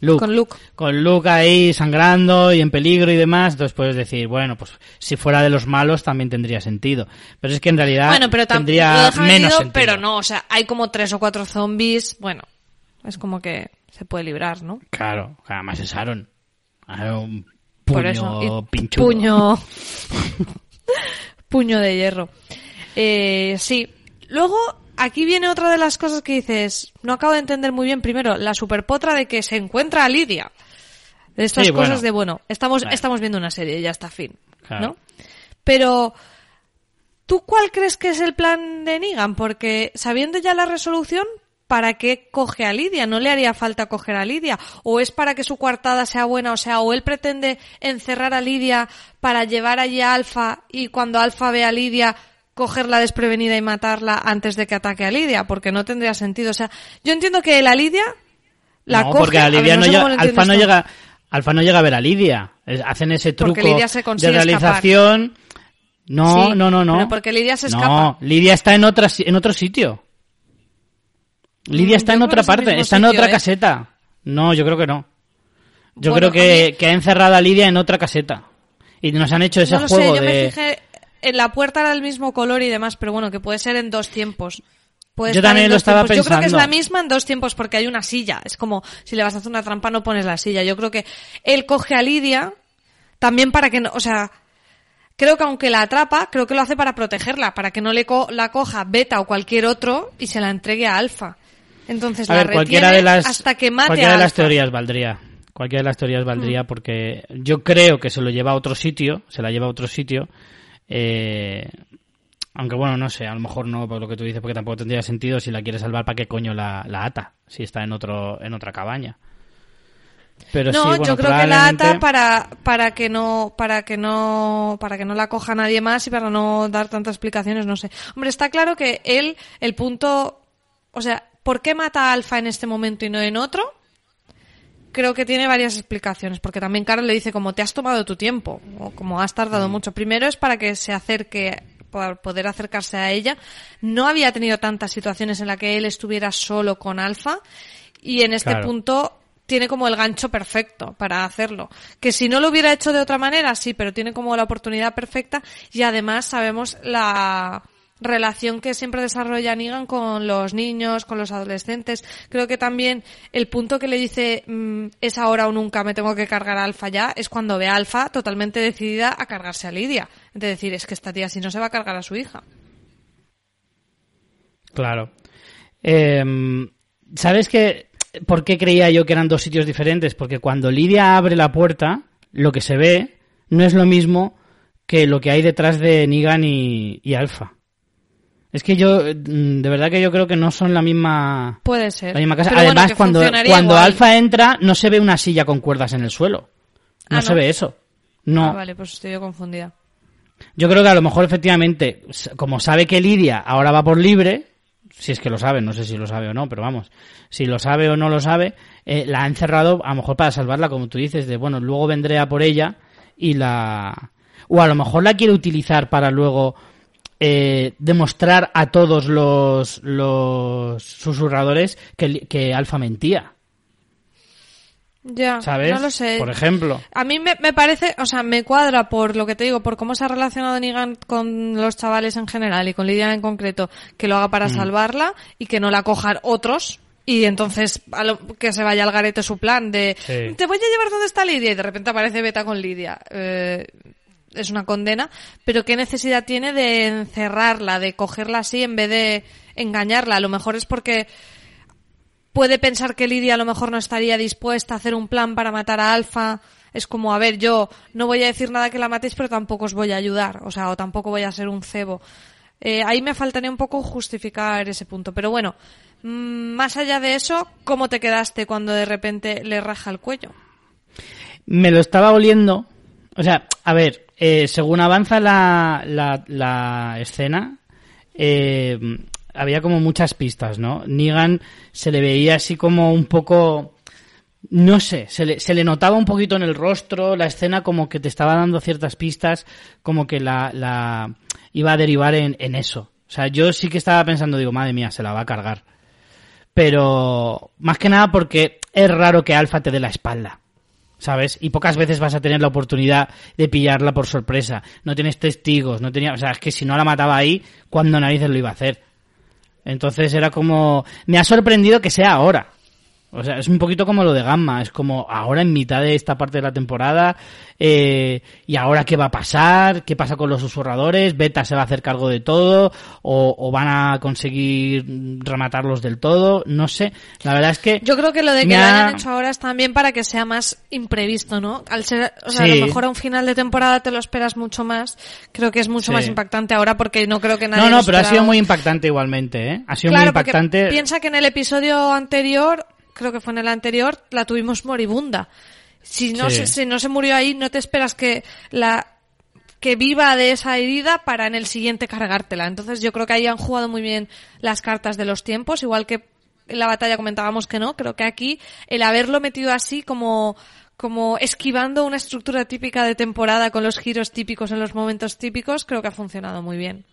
Luke. Con Luke. Con Luke ahí sangrando y en peligro y demás, entonces puedes decir, bueno, pues si fuera de los malos también tendría sentido. Pero es que en realidad Bueno, pero tendría menos sentido. Pero no, o sea, hay como tres o cuatro zombies. Bueno, es como que se puede librar, ¿no? Claro, además es Aaron. Aaron, Por puño eso. Y pinchudo. Puño. puño de hierro. Eh, sí. Luego, aquí viene otra de las cosas que dices. No acabo de entender muy bien. Primero, la superpotra de que se encuentra a Lidia. De estas Sí, cosas bueno. de, bueno, estamos, estamos viendo una serie, ya está, fin. Claro. ¿No? Pero. ¿Tú cuál crees que es el plan de Negan? Porque sabiendo ya la resolución, ¿para qué coge a Lidia? ¿No le haría falta coger a Lidia? ¿O es para que su coartada sea buena? O sea, ¿o él pretende encerrar a Lidia para llevar allí a Alfa y cuando Alfa ve a Lidia cogerla desprevenida y matarla antes de que ataque a Lidia? Porque no tendría sentido. O sea, yo entiendo que la Lidia la no, coge... porque a ver, Lidia no no, llega, Alfa no llega, Alfa no llega a ver a Lidia. Hacen ese truco Lidia se de realización. No, Sí, no, no, no. pero porque Lidia se No, escapa. Lidia está en otra, en otro sitio. Lidia Mm, está yo en otra parte, está en otra ¿eh? caseta. No, yo creo que no. Yo Bueno, creo que, mí- que ha encerrado a Lidia en otra caseta. Y nos han hecho ese no juego sé, yo de... me fijé en la puerta era el mismo color y demás, pero bueno, que puede ser en dos tiempos. Puede Yo también lo estaba tiempos. Yo creo que es pensando. la misma en dos tiempos porque hay una silla. Es como si le vas a hacer una trampa no pones la silla. Yo creo que él coge a Lidia también para que no, o sea, creo que aunque la atrapa, creo que lo hace para protegerla, para que no le co- la coja Beta o cualquier otro y se la entregue a Alfa. Entonces A la ver, cualquiera de retiene las, hasta que mate cualquiera a de las teorías valdría. Cualquiera de las teorías valdría porque yo creo que se lo lleva a otro sitio, se la lleva a otro sitio. Eh, aunque bueno, no sé, a lo mejor no por lo que tú dices, porque tampoco tendría sentido si la quiere salvar, ¿para qué coño la, la ata? Si está en otro en otra cabaña. Pero no, sí, bueno, yo creo que la ata para para que no para que no para que no la coja nadie más y para no dar tantas explicaciones, no sé. Hombre, está claro que él el punto, o sea, ¿por qué mata a Alfa en este momento y no en otro? Creo que tiene varias explicaciones, porque también Carol le dice como te has tomado tu tiempo, o como has tardado Mm. mucho. Primero es para que se acerque, para poder acercarse a ella. No había tenido tantas situaciones en las que él estuviera solo con Alfa, y en este Claro. punto tiene como el gancho perfecto para hacerlo. Que si no lo hubiera hecho de otra manera, sí, pero tiene como la oportunidad perfecta y además sabemos la relación que siempre desarrolla Negan con los niños, con los adolescentes. Creo que también el punto que le dice mm, es ahora o nunca me tengo que cargar a Alfa ya es cuando ve a Alfa totalmente decidida a cargarse a Lidia. De decir, es que esta tía si no se va a cargar a su hija. Claro. Em, ¿Sabes qué? ¿Por qué creía yo que eran dos sitios diferentes? Porque cuando Lidia abre la puerta, lo que se ve no es lo mismo que lo que hay detrás de Negan y, y Alpha. Es que yo, mm, de verdad que yo creo que no son la misma, Puede ser. la misma casa. Pero Además, cuando, cuando. Alpha entra, no se ve una silla con cuerdas en el suelo. No, Ah, se ¿no? ve eso. No. Ah, vale, pues estoy yo confundida. Yo creo que a lo mejor efectivamente, como sabe que Lidia ahora va por libre, si es que lo sabe, no sé si lo sabe o no, pero vamos, si lo sabe o no lo sabe, eh, la ha encerrado a lo mejor para salvarla, como tú dices, de bueno, luego vendré a por ella y la... O a lo mejor la quiere utilizar para luego eh, demostrar a todos los, los susurradores que, que Alfa mentía. Ya, ¿Sabes? no lo sé. Por ejemplo. A mí me, me parece, o sea, me cuadra por lo que te digo, por cómo se ha relacionado Negan con los chavales en general y con Lidia en concreto, que lo haga para Mm. salvarla y que no la cojan otros. Y entonces a lo- que se vaya al garete su plan de Sí. te voy a llevar donde está Lidia y de repente aparece Beta con Lidia. Eh, es una condena, pero qué necesidad tiene de encerrarla, de cogerla así en vez de engañarla. A lo mejor es porque puede pensar que Lidia a lo mejor no estaría dispuesta a hacer un plan para matar a Alfa. Es como, a ver, yo no voy a decir nada que la matéis, pero tampoco os voy a ayudar. O sea, o tampoco voy a ser un cebo. Eh, ahí me faltaría un poco justificar ese punto. Pero bueno, mm, más allá de eso, ¿cómo te quedaste cuando de repente le raja el cuello? Me lo estaba oliendo. O sea, a ver, eh, según avanza la, la, la escena, eh, había como muchas pistas, ¿no? Negan se le veía así como un poco... No sé, se le, se le notaba un poquito en el rostro, la escena como que te estaba dando ciertas pistas, como que la, la iba a derivar en, en eso. O sea, yo sí que estaba pensando, digo, madre mía, se la va a cargar. Pero más que nada porque es raro que Alfa te dé la espalda. ¿Sabes? Y pocas veces vas a tener la oportunidad de pillarla por sorpresa. No tienes testigos, no tenía, o sea, es que si no la mataba ahí, ¿cuándo narices lo iba a hacer? Entonces era como, me ha sorprendido que sea ahora. O sea, es un poquito como lo de Gamma, es como ahora en mitad de esta parte de la temporada, eh, y ahora qué va a pasar, qué pasa con los susurradores, Beta se va a hacer cargo de todo, o, o van a conseguir rematarlos del todo, no sé. La verdad es que... Yo creo que lo de que me lo ha- hayan hecho ahora es también para que sea más imprevisto, ¿no? Al ser, o sea, a lo mejor a un final de temporada te lo esperas mucho más. Creo que es mucho Sí. más impactante ahora porque no creo que nadie No, no, pero ha sido muy impactante igualmente, ¿eh? Ha sido Claro, muy impactante. piensa que en el episodio anterior, creo que fue en el anterior, la tuvimos moribunda. Si no, Sí. se, si no se murió ahí, no te esperas que la que viva de esa herida para en el siguiente cargártela. Entonces yo creo que ahí han jugado muy bien las cartas de los tiempos, igual que en la batalla comentábamos que no, creo que aquí el haberlo metido así como como esquivando una estructura típica de temporada con los giros típicos en los momentos típicos, creo que ha funcionado muy bien.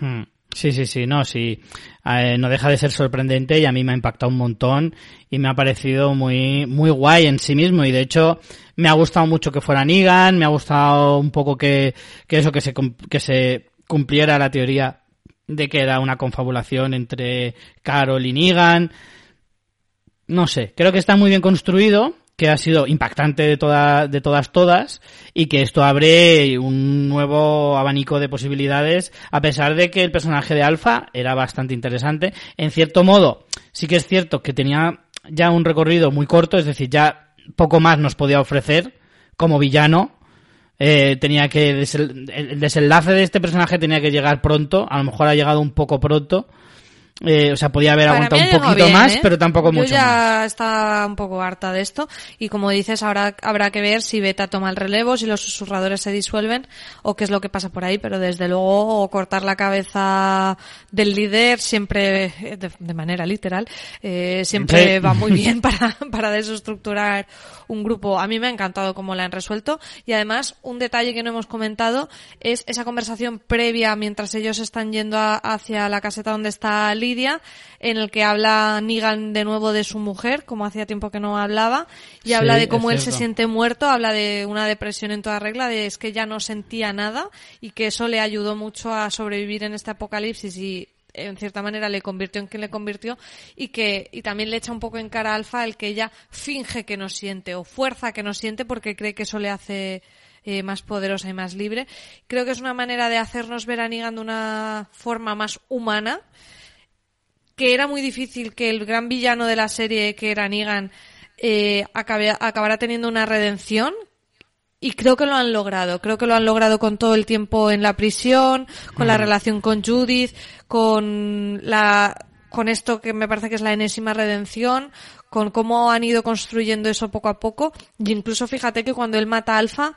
Hmm. Sí, sí, sí, no, sí. Eh, no deja de ser sorprendente y a mí me ha impactado un montón y me ha parecido muy, muy guay en sí mismo y de hecho me ha gustado mucho que fuera Negan, me ha gustado un poco que, que eso, que se, que se cumpliera la teoría de que era una confabulación entre Carol y Negan. No sé, creo que está muy bien construido, que ha sido impactante de, toda, de todas todas y que esto abre un nuevo abanico de posibilidades a pesar de que el personaje de Alpha era bastante interesante. En cierto modo, sí que es cierto que tenía ya un recorrido muy corto, es decir, ya poco más nos podía ofrecer como villano. Eh, tenía que el desenlace de este personaje tenía que llegar pronto, a lo mejor ha llegado un poco pronto. Eh, o sea, podía haber Para aguantado un poquito bien, más, ¿eh? pero tampoco Yo mucho ya más. estaba un poco harta de esto y como dices, ahora habrá que ver si Beta toma el relevo, si los susurradores se disuelven o qué es lo que pasa por ahí, pero desde luego cortar la cabeza del líder siempre, eh, de, de manera literal, eh, siempre Sí. va muy bien para, para desestructurar un grupo. A mí me ha encantado cómo la han resuelto y además un detalle que no hemos comentado es esa conversación previa mientras ellos están yendo a- hacia la caseta donde está En el que habla Negan de nuevo de su mujer, como hacía tiempo que no hablaba, y Sí, habla de cómo él se siente muerto, habla de una depresión en toda regla, de es que ya no sentía nada y que eso le ayudó mucho a sobrevivir en este apocalipsis y en cierta manera le convirtió en quien le convirtió y que y también le echa un poco en cara a Alfa el que ella finge que no siente o fuerza que no siente porque cree que eso le hace eh, más poderosa y más libre. Creo que es una manera de hacernos ver a Negan de una forma más humana que era muy difícil que el gran villano de la serie, que era Negan, eh, acabe- acabara teniendo una redención. Y creo que lo han logrado. Creo que lo han logrado con todo el tiempo en la prisión, con la relación con Judith, con la, con esto que me parece que es la enésima redención, con cómo han ido construyendo eso poco a poco. Y incluso fíjate que cuando él mata a Alfa,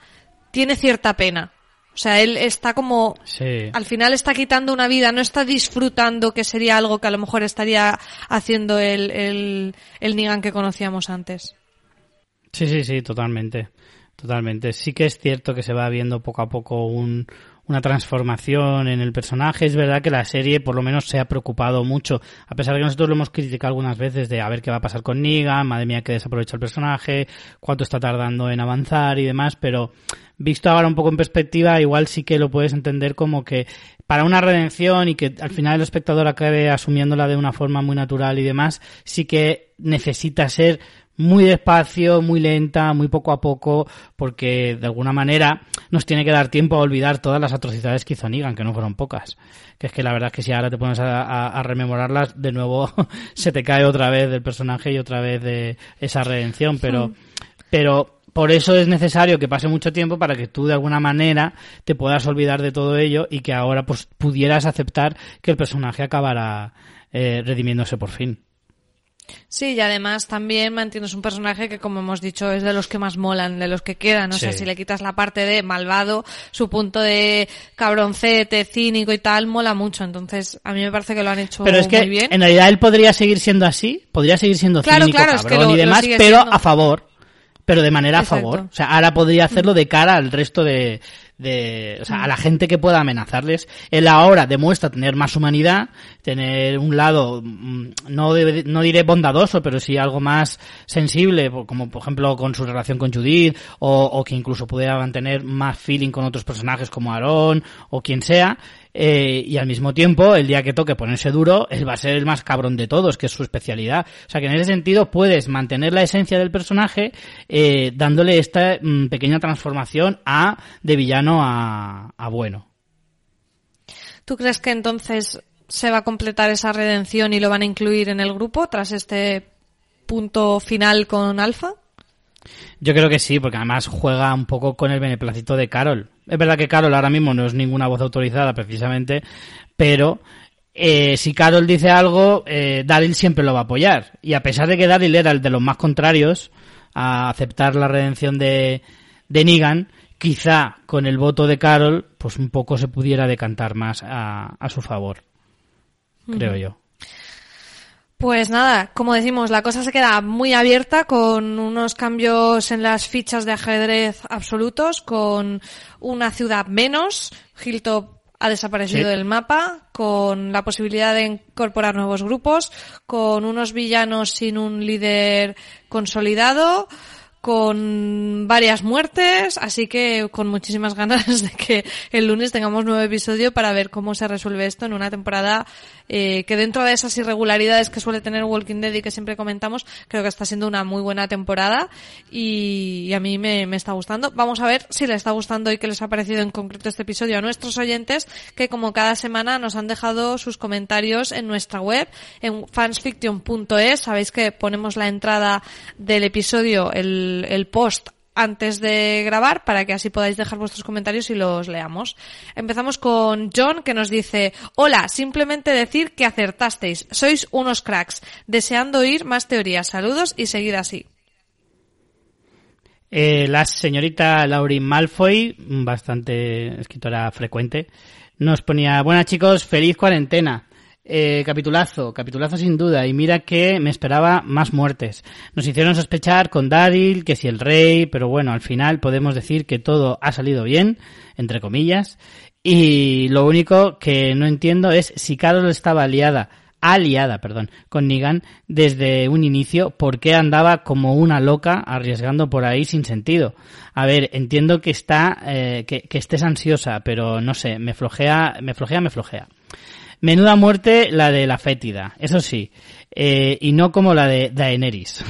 tiene cierta pena. O sea, él está como Sí. al final está quitando una vida, no está disfrutando que sería algo que a lo mejor estaría haciendo el, el, el Negan que conocíamos antes. Sí, sí, sí, totalmente. Totalmente. Sí que es cierto que se va viendo poco a poco un, una transformación en el personaje. Es verdad que la serie por lo menos se ha preocupado mucho, a pesar de que nosotros lo hemos criticado algunas veces de a ver qué va a pasar con Negan, madre mía que desaprovecha el personaje, cuánto está tardando en avanzar y demás, pero visto ahora un poco en perspectiva, igual sí que lo puedes entender como que para una redención y que al final el espectador acabe asumiéndola de una forma muy natural y demás, sí que necesita ser muy despacio, muy lenta, muy poco a poco, porque de alguna manera nos tiene que dar tiempo a olvidar todas las atrocidades que hizo Negan, que no fueron pocas. Que es que la verdad es que si ahora te pones a, rememorarlas, de nuevo se te cae otra vez del personaje y otra vez de esa redención, pero, pero por eso es necesario que pase mucho tiempo para que tú de alguna manera te puedas olvidar de todo ello y que ahora pues pudieras aceptar que el personaje acabara eh, redimiéndose por fin. Sí, y además también mantienes un personaje que, como hemos dicho, es de los que más molan, de los que quedan. O sea, si le quitas la parte de malvado, su punto de cabroncete, cínico y tal, mola mucho. Entonces, a mí me parece que lo han hecho pero es que, muy bien. En realidad él podría seguir siendo así, podría seguir siendo cínico, cabrón y demás, pero a favor pero de manera a favor. O sea, ahora podría hacerlo de cara al resto de, de, o sea, a la gente que pueda amenazarles. Él ahora demuestra tener más humanidad, tener un lado, mm, no, no diré bondadoso, pero sí algo más sensible, como por ejemplo con su relación con Judith, o, o que incluso pudiera mantener más feeling con otros personajes como Aaron, o quien sea, eh, y al mismo tiempo, el día que toque ponerse duro, él va a ser el más cabrón de todos, que es su especialidad. O sea que en ese sentido puedes mantener la esencia del personaje eh, dándole esta mm, pequeña transformación a de villano a, a bueno. ¿Tú crees que entonces se va a completar esa redención y lo van a incluir en el grupo tras este punto final con Alfa? Yo creo que sí, porque además juega un poco con el beneplácito de Carol. Es verdad que Carol ahora mismo no es ninguna voz autorizada precisamente, pero eh, si Carol dice algo, eh, Daryl siempre lo va a apoyar. Y a pesar de que Daryl era el de los más contrarios a aceptar la redención de, de Negan, quizá con el voto de Carol, pues un poco se pudiera decantar más a, a su favor. Creo yo. Pues nada, como decimos, la cosa se queda muy abierta con unos cambios en las fichas de ajedrez absolutos, con una ciudad menos, Hilltop ha desaparecido del mapa, con la posibilidad de incorporar nuevos grupos, con unos villanos sin un líder consolidado, con varias muertes, así que con muchísimas ganas de que el lunes tengamos nuevo episodio para ver cómo se resuelve esto en una temporada eh, que dentro de esas irregularidades que suele tener Walking Dead y que siempre comentamos, creo que está siendo una muy buena temporada y, a mí me, está gustando. Vamos a ver si les está gustando y qué les ha parecido en concreto este episodio a nuestros oyentes que como cada semana nos han dejado sus comentarios en nuestra web, en fansfiction.es. Sabéis que ponemos la entrada del episodio, el, el post antes de grabar para que así podáis dejar vuestros comentarios y los leamos. Empezamos con John que nos dice, hola, simplemente decir que acertasteis, sois unos cracks, deseando oír más teorías, saludos y seguid así. Eh, la señorita Laurie Malfoy, bastante escritora frecuente, nos ponía, buenas chicos, feliz cuarentena. Eh, capitulazo, capitulazo sin duda. Y mira que me esperaba más muertes. Nos hicieron sospechar con Daryl, que si el rey, pero bueno, al final podemos decir que todo ha salido bien, entre comillas. Y lo único que no entiendo es si Carol estaba aliada, aliada, perdón, con Negan desde un inicio, ¿por qué andaba como una loca arriesgando por ahí sin sentido? A ver, entiendo que está, eh, que estés ansiosa, pero no sé, me flojea, me flojea, me flojea. Menuda muerte la de la fétida, eso sí, eh, y no como la de Daenerys.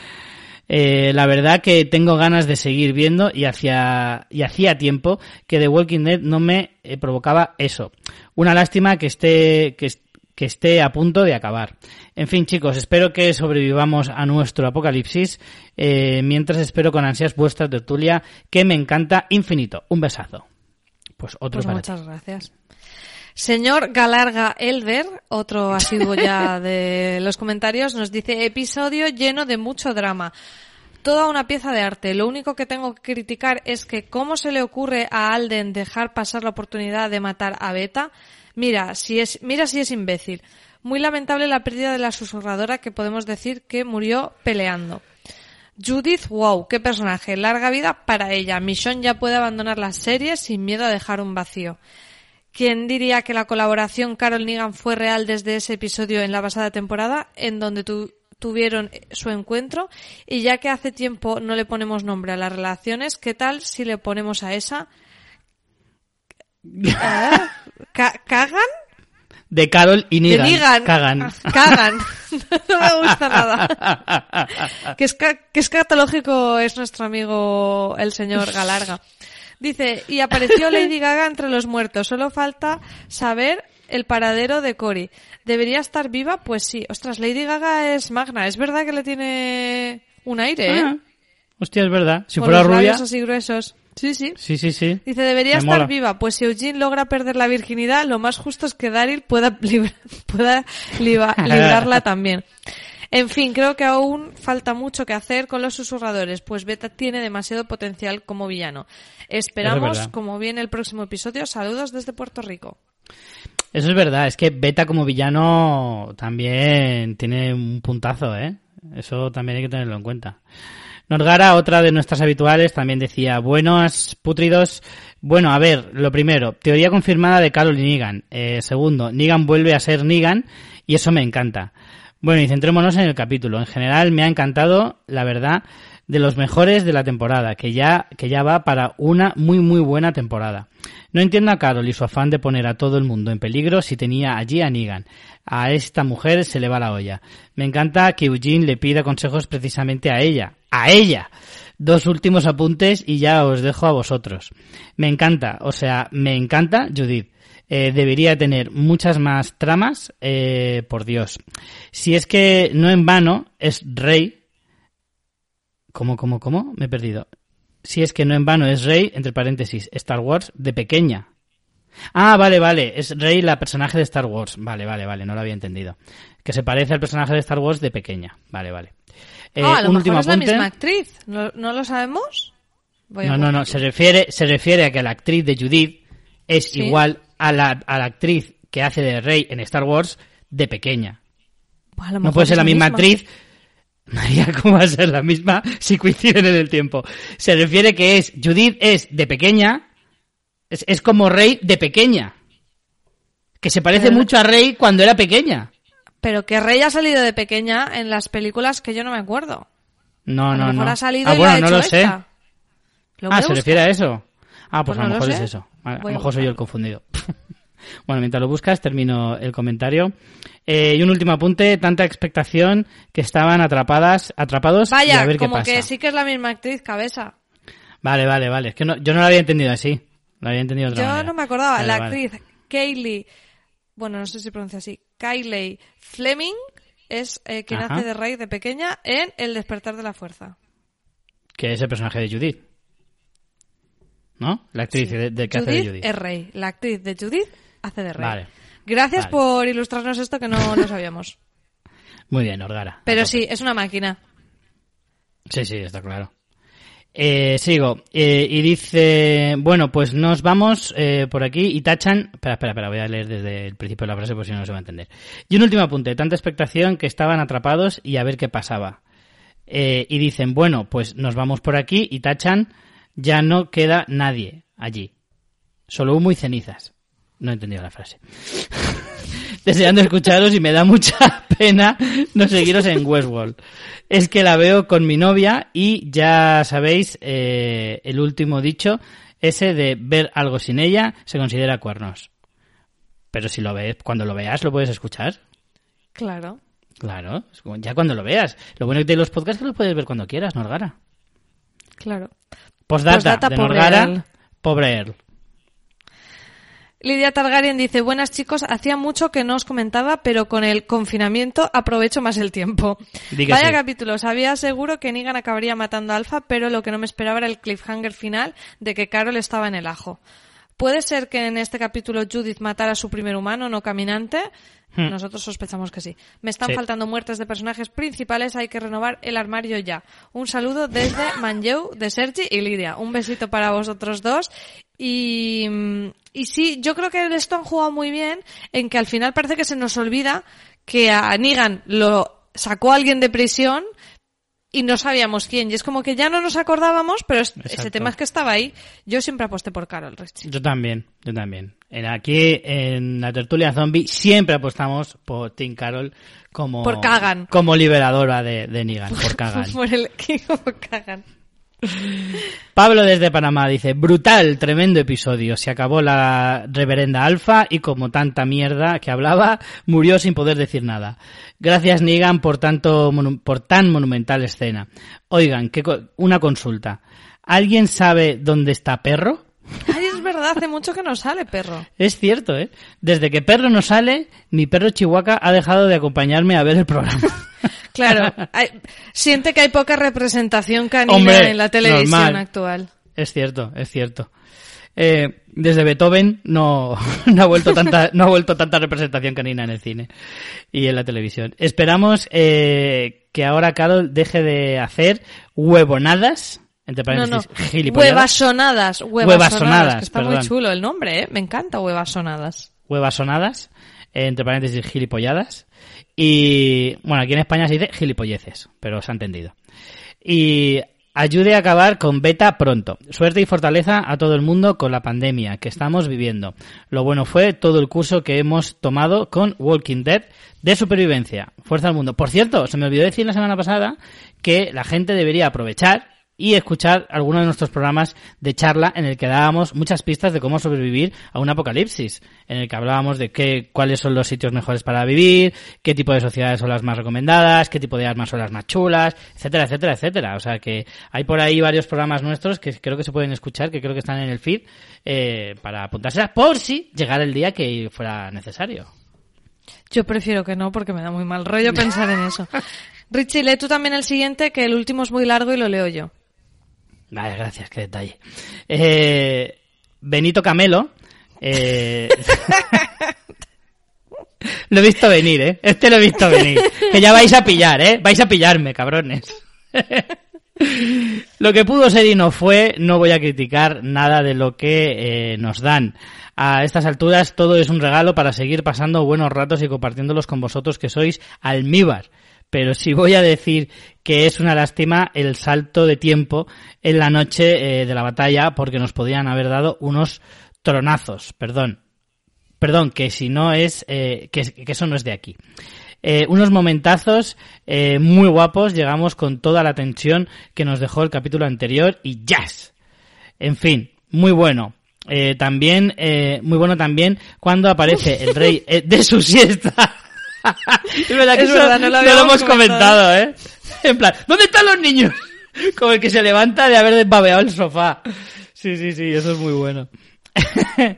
eh, la verdad que tengo ganas de seguir viendo y hacía, y hacía tiempo que The Walking Dead no me eh, provocaba eso. Una lástima que esté, que, que esté a punto de acabar. En fin, chicos, espero que sobrevivamos a nuestro apocalipsis, eh, mientras espero con ansias vuestra tertulia, que me encanta infinito. Un besazo. Pues otro pues muchas gracias. Señor Galarga Elder, otro asiduo ya de los comentarios, nos dice episodio lleno de mucho drama. Toda una pieza de arte. Lo único que tengo que criticar es que cómo se le ocurre a Alden dejar pasar la oportunidad de matar a Beta. Mira, si es, mira si es imbécil. Muy lamentable la pérdida de la susurradora que podemos decir que murió peleando. Judith, wow, qué personaje, larga vida para ella. Michonne ya puede abandonar las series sin miedo a dejar un vacío. ¿Quién diría que la colaboración Carol Negan fue real desde ese episodio en la pasada temporada, en donde tuvieron su encuentro? Y ya que hace tiempo no le ponemos nombre a las relaciones, ¿qué tal si le ponemos a esa? ¿Cagan? De Carol y Negan. De Negan. Cagan. Cagan. no me gusta nada. Qué, qué escatológico es nuestro amigo el señor Galarga. Dice, y apareció Lady Gaga entre los muertos. Solo falta saber el paradero de Cory. ¿Debería estar viva? Pues sí. Ostras, Lady Gaga es magna. Es verdad que le tiene un aire, ¿eh? Ah, hostia, es verdad. Si Con fuera los rubia. labios así gruesos. Sí, sí. Sí, sí, sí. Dice, debería Me estar mola. viva. Pues si Eugene logra perder la virginidad, lo más justo es que Daryl pueda, libra- pueda librarla también. En fin, creo que aún falta mucho que hacer con los susurradores, pues Beta tiene demasiado potencial como villano. Esperamos, como viene el próximo episodio, saludos desde Puerto Rico. Eso es verdad. Es que Beta como villano también tiene un puntazo, ¿eh? Eso también hay que tenerlo en cuenta. Norgara, otra de nuestras habituales, también decía, buenos putridos. Bueno, a ver, lo primero, teoría confirmada de Carol y Negan. Eh, segundo, Negan vuelve a ser Negan y eso me encanta. Bueno, y centrémonos en el capítulo. En general me ha encantado, la verdad, de los mejores de la temporada, que ya, que ya va para una muy muy buena temporada. No entiendo a Carol y su afán de poner a todo el mundo en peligro si tenía allí a Negan. A esta mujer se le va la olla. Me encanta que Eugene le pida consejos precisamente a ella. ¡A ella! Dos últimos apuntes y ya os dejo a vosotros. Me encanta, o sea, me encanta Judith. Eh, debería tener muchas más tramas, eh, por Dios. Si es que no en vano es rey. ¿Cómo, cómo, cómo? Me he perdido. Si es que no en vano es rey, entre paréntesis, Star Wars de pequeña. Ah, vale, vale, es Rey la personaje de Star Wars. Vale, vale, vale, no lo había entendido. Que se parece al personaje de Star Wars de pequeña. Vale, vale. Eh, Ah, a lo un mejor último es la apunte. misma actriz. ¿No, no lo sabemos? Voy a No, no, no, se refiere, se refiere a que la actriz de Judith es Sí. igual a la, a la actriz que hace de Rey en Star Wars de pequeña. No puede ser la misma actriz. María, ¿cómo va a ser la misma si coinciden en el tiempo? Se refiere que es, Judith es de pequeña, es, es como Rey de pequeña. Que se parece Pero- mucho a Rey cuando era pequeña. Pero que Rey ha salido de pequeña en las películas que yo no me acuerdo. No, a lo no, mejor no. ha salido ah, y bueno, ha no hecho lo sé. Lo Ah, se buscar. refiere a eso. Ah, pues Pues a no lo lo mejor es eso. A, lo mejor soy yo el confundido. bueno, mientras lo buscas, termino el comentario. Eh, y un último apunte, tanta expectación que estaban atrapadas, atrapados y Vaya, a ver qué como pasa. que sí que es la misma actriz, cabeza. Vale, vale, vale. Es que no- yo no lo había entendido así. Lo había entendido otra Yo manera. no me acordaba. Vale, la vale. actriz Kaylee, bueno, no sé si pronuncia así, Kylie Fleming es eh, quien Ajá. hace de Rey de pequeña en El despertar de la fuerza. Que es el personaje de Judith. ¿No? La actriz Sí. de, de que Judith, hace de Judith. es Rey. La actriz de Judith hace de Rey. Vale. Gracias Vale. por ilustrarnos esto que no lo sabíamos. Muy bien, Orgara. Pero sí, es una máquina. Sí, sí, está claro. Eh, sigo. Eh, y dice, bueno, pues nos vamos eh, por aquí y tachan... Espera, espera, espera, voy a leer desde el principio de la frase por si no se va a entender. Y un último apunte, tanta expectación que estaban atrapados y a ver qué pasaba. Y dicen, bueno, pues nos vamos por aquí y tachan, ya no queda nadie allí. Solo humo y cenizas. No he entendido la frase. Deseando escucharos y me da mucha pena no seguiros en Westworld. Es que la veo con mi novia y ya sabéis eh, el último dicho, ese de ver algo sin ella se considera cuernos. Pero si lo ves, cuando lo veas lo puedes escuchar. Claro. Claro, ya cuando lo veas. Lo bueno de los podcasts es que los puedes ver cuando quieras, Norgara. Claro. Postdata, Postdata, de pobre Norgara, Earl. pobre Earl. Lidia Targaryen dice, buenas chicos, hacía mucho que no os comentaba, pero con el confinamiento aprovecho más el tiempo. Que Vaya capítulo, sabía seguro que Negan acabaría matando a Alpha, pero lo que no me esperaba era el cliffhanger final de que Carol estaba en el ajo. ¿Puede ser que en este capítulo Judith matara a su primer humano no caminante? Hmm. Nosotros sospechamos que sí. Me están Sí. faltando muertes de personajes principales, hay que renovar el armario ya. Un saludo desde Manlleu, de Sergi y Lidia. Un besito para vosotros dos. Y, y sí, yo creo que esto han jugado muy bien en que al final parece que se nos olvida que a Negan lo sacó alguien de prisión, y no sabíamos quién. Y es como que ya no nos acordábamos, pero es- ese tema es que estaba ahí. Yo siempre aposté por Carol Richie. Yo también, yo también. En aquí, en la tertulia zombie, siempre apostamos por Tim Carroll como... Por Kagan. Como liberadora de, de Negan, por Kagan. por el como cagan. Pablo desde Panamá dice, brutal, tremendo episodio. Se acabó la reverenda Alfa y como tanta mierda que hablaba, murió sin poder decir nada. Gracias Negan por tanto por tan monumental escena. Oigan, co- una consulta. ¿Alguien sabe dónde está Perro? Verdad, hace mucho que no sale, perro. Es cierto, ¿eh? Desde que Perro no sale, mi perro Chihuahua ha dejado de acompañarme a ver el programa. Claro, hay- siente que hay poca representación canina Hombre, en la televisión normal. actual. Es cierto, es cierto. Eh, desde Beethoven no, no ha vuelto tanta no ha vuelto tanta representación canina en el cine y en la televisión. Esperamos eh, que ahora Carol deje de hacer huevonadas entre No, no. paréntesis gilipolladas. Huevasonadas. Huevasonadas. Está perdón. muy chulo el nombre, ¿eh? Me encanta huevasonadas. huevasonadas, eh, entre paréntesis gilipolladas. Y bueno, aquí en España se dice gilipolleces, pero se ha entendido. Y ayude a acabar con beta pronto. Suerte y fortaleza a todo el mundo con la pandemia que estamos viviendo. Lo bueno fue todo el curso que hemos tomado con Walking Dead de supervivencia. Fuerza al mundo. Por cierto, se me olvidó decir la semana pasada que la gente debería aprovechar y escuchar alguno de nuestros programas de charla en el que dábamos muchas pistas de cómo sobrevivir a un apocalipsis, en el que hablábamos de qué, cuáles son los sitios mejores para vivir, qué tipo de sociedades son las más recomendadas, qué tipo de armas son las más chulas, etcétera, etcétera, etcétera. O sea que hay por ahí varios programas nuestros que creo que se pueden escuchar, que creo que están en el feed, eh, para apuntárselas por si llegara el día que fuera necesario. Yo prefiero que no porque me da muy mal rollo pensar en eso. Richie, lee tú también el siguiente, que el último es muy largo y lo leo yo. Vale, gracias, qué detalle. Eh, Benito Camelo. eh, lo he visto venir, ¿eh? Este lo he visto venir. Que ya vais a pillar, ¿eh? Vais a pillarme, cabrones. Lo que pudo ser y no fue, no voy a criticar nada de lo que eh, nos dan. A estas alturas todo es un regalo para seguir pasando buenos ratos y compartiéndolos con vosotros que sois almíbar. Pero si voy a decir que es una lástima el salto de tiempo en la noche eh, de la batalla porque nos podían haber dado unos tronazos, perdón. Perdón, que si no es, eh, que, eso no es de aquí. Eh, unos momentazos muy guapos, llegamos con toda la tensión que nos dejó el capítulo anterior y jazz. En fin, muy bueno. También, muy bueno también cuando aparece el rey de su siesta. es verdad que Es eso verdad, no lo no lo habíamos hemos comentado. ¿eh? En plan, ¿dónde están los niños? Como el que se levanta de haber desbabeado el sofá. Sí, sí, sí, eso es muy bueno.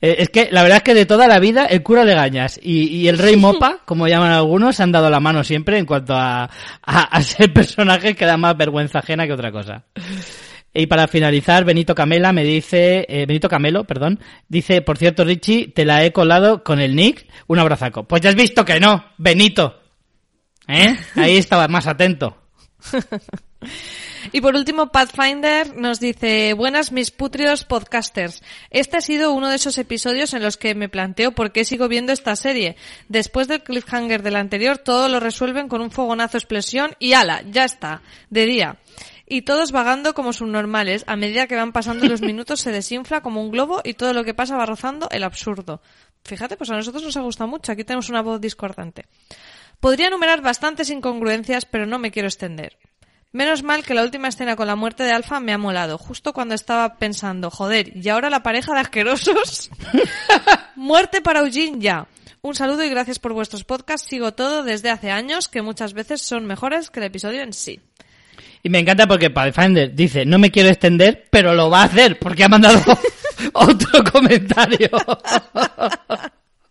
Eh, es que la verdad es que de toda la vida el cura de Gañas y, y el rey Mopa, como llaman algunos, se han dado la mano siempre en cuanto a, a, a ser personajes que dan más vergüenza ajena que otra cosa. Y para finalizar, Benito Camela me dice, eh, Benito Camelo, perdón, dice, por cierto, Richie, te la he colado con el nick, un abrazaco. Pues ya has visto que no, Benito. ¿Eh? Ahí estaba más atento. Y por último, Pathfinder nos dice, buenas mis putrios podcasters. Este ha sido uno de esos episodios en los que me planteo por qué sigo viendo esta serie. Después del cliffhanger del anterior, todo lo resuelven con un fogonazo explosión y ala, ya está, de día. Y todos vagando como subnormales, a medida que van pasando los minutos se desinfla como un globo y todo lo que pasa va rozando el absurdo. Fíjate, pues a nosotros nos ha gustado mucho, aquí tenemos una voz discordante. Podría enumerar bastantes incongruencias, pero no me quiero extender. Menos mal que la última escena con la muerte de Alfa me ha molado, justo cuando estaba pensando, joder, ¿y ahora la pareja de asquerosos? Muerte para Eugene ya. Un saludo y gracias por vuestros podcasts. Sigo todo desde hace años, que muchas veces son mejores que el episodio en sí. Y me encanta porque Pathfinder dice, no me quiero extender, pero lo va a hacer porque ha mandado otro comentario.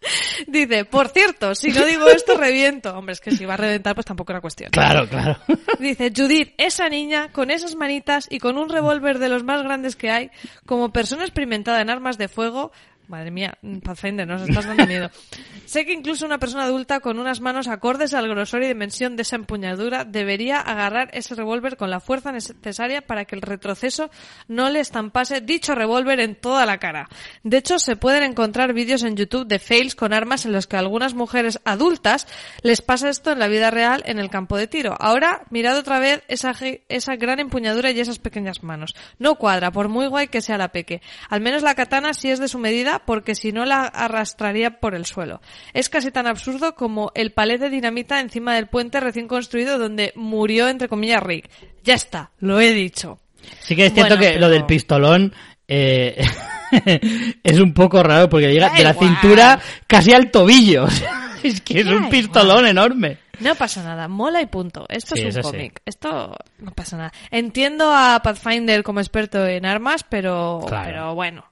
Dice, por cierto, si no digo esto, reviento. Hombre, es que si va a reventar, pues tampoco era cuestión. claro, claro. Dice, Judith, esa niña, con esas manitas y con un revólver de los más grandes que hay, como persona experimentada en armas de fuego, Madre mía, Pathfinder, nos estás dando miedo. sé que incluso una persona adulta con unas manos acordes al grosor y dimensión de esa empuñadura debería agarrar ese revólver con la fuerza necesaria para que el retroceso no le estampase dicho revólver en toda la cara. De hecho, se pueden encontrar vídeos en YouTube de fails con armas en los que a algunas mujeres adultas les pasa esto en la vida real en el campo de tiro. Ahora, mirad otra vez esa, esa gran empuñadura y esas pequeñas manos. No cuadra, por muy guay que sea la peque. Al menos la katana sí es de su medida porque si no la arrastraría por el suelo. Es casi tan absurdo como el palet de dinamita encima del puente recién construido donde murió, entre comillas, Rick. Ya está, lo he dicho. Sí que es cierto que lo del pistolón eh, es un poco raro porque llega de la cintura casi al tobillo. es que es un pistolón enorme. No pasa nada, mola y punto. Esto es un cómic. Esto no pasa nada. Entiendo a Pathfinder como experto en armas, pero, pero bueno.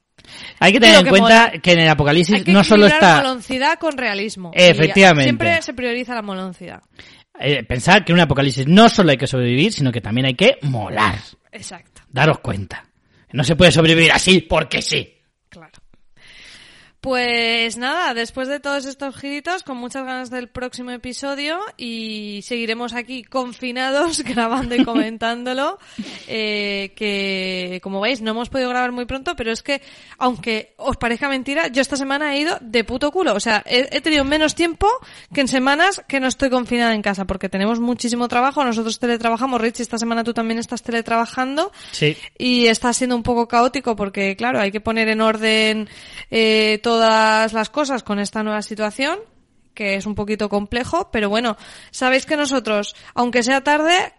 Hay que tener en cuenta que en el apocalipsis no solo está. moloncidad con realismo. Efectivamente. Siempre se prioriza la moloncidad. Eh, pensar que en un apocalipsis no solo hay que sobrevivir, sino que también hay que molar. Exacto. Daros cuenta. No se puede sobrevivir así porque sí. Pues nada, después de todos estos giritos, con muchas ganas del próximo episodio y seguiremos aquí confinados grabando y comentándolo, eh, que como veis no hemos podido grabar muy pronto, pero es que aunque os parezca mentira, yo esta semana he ido de puto culo, o sea, he, tenido menos tiempo que en semanas que no estoy confinada en casa, porque tenemos muchísimo trabajo, nosotros teletrabajamos, Rich, esta semana tú también estás teletrabajando. Sí. y está siendo un poco caótico porque claro, hay que poner en orden eh, todo todas las cosas con esta nueva situación, que es un poquito complejo, pero bueno, sabéis que nosotros, aunque sea tarde,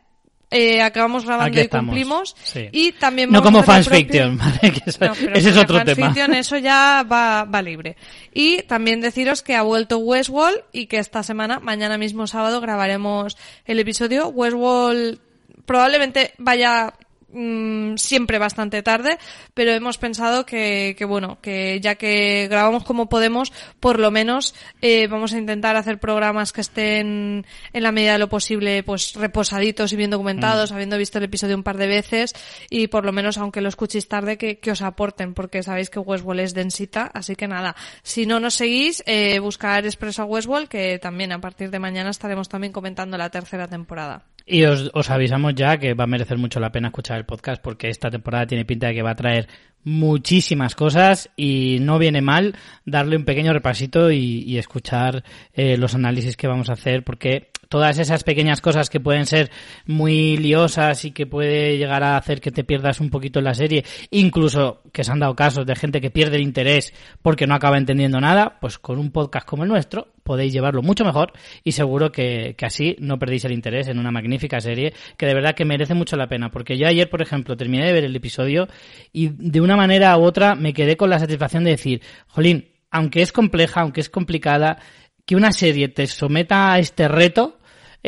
eh, acabamos grabando y cumplimos. Y también no como fans fiction, ese es otro tema. eso ya va, va libre. Y también deciros que ha vuelto Westworld y que esta semana, mañana mismo sábado, grabaremos el episodio. Westworld probablemente vaya Mm, siempre bastante tarde, pero hemos pensado que, que, bueno, que ya que grabamos como podemos, por lo menos eh, vamos a intentar hacer programas que estén en la medida de lo posible, pues reposaditos y bien documentados, mm. habiendo visto el episodio un par de veces y por lo menos, aunque lo escuchéis tarde, que, que os aporten, porque sabéis que Westwall es densita, así que nada, si no nos seguís, eh, buscar Expreso a Westwall, que también a partir de mañana estaremos también comentando la tercera temporada. Y os, os, avisamos ya que va a merecer mucho la pena escuchar el podcast porque esta temporada tiene pinta de que va a traer muchísimas cosas y no viene mal darle un pequeño repasito y, y escuchar eh, los análisis que vamos a hacer porque todas esas pequeñas cosas que pueden ser muy liosas y que puede llegar a hacer que te pierdas un poquito la serie, incluso que se han dado casos de gente que pierde el interés porque no acaba entendiendo nada, pues con un podcast como el nuestro podéis llevarlo mucho mejor y seguro que, que así no perdéis el interés en una magnífica serie que de verdad que merece mucho la pena, porque yo ayer, por ejemplo, terminé de ver el episodio y de una manera u otra me quedé con la satisfacción de decir, jolín, aunque es compleja, aunque es complicada, que una serie te someta a este reto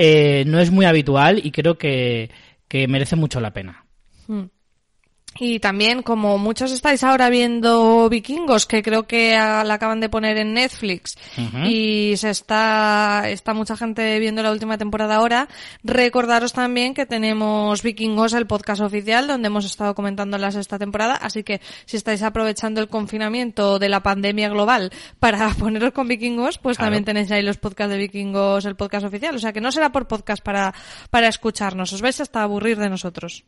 eh, no es muy habitual y creo que, que merece mucho la pena. Hmm. Y también, como muchos estáis ahora viendo Vikingos, que creo que la acaban de poner en Netflix, y se está, está mucha gente viendo la última temporada ahora, recordaros también que tenemos Vikingos, el podcast oficial, donde hemos estado comentándolas esta temporada, así que si estáis aprovechando el confinamiento de la pandemia global para poneros con Vikingos, pues también tenéis ahí los podcasts de Vikingos, el podcast oficial, o sea que no será por podcast para, para escucharnos, os vais hasta aburrir de nosotros.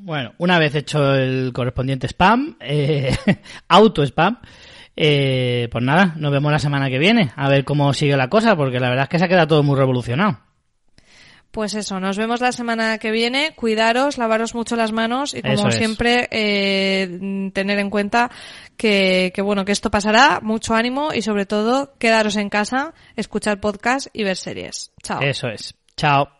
Bueno, una vez hecho el correspondiente spam, eh, auto spam, eh, pues nada, nos vemos la semana que viene a ver cómo sigue la cosa, porque la verdad es que se ha quedado todo muy revolucionado. Pues eso, nos vemos la semana que viene. Cuidaros, lavaros mucho las manos y como siempre eh, tener en cuenta que, que, bueno que esto pasará. Mucho ánimo y sobre todo quedaros en casa, escuchar podcast y ver series. Chao. Eso es. Chao.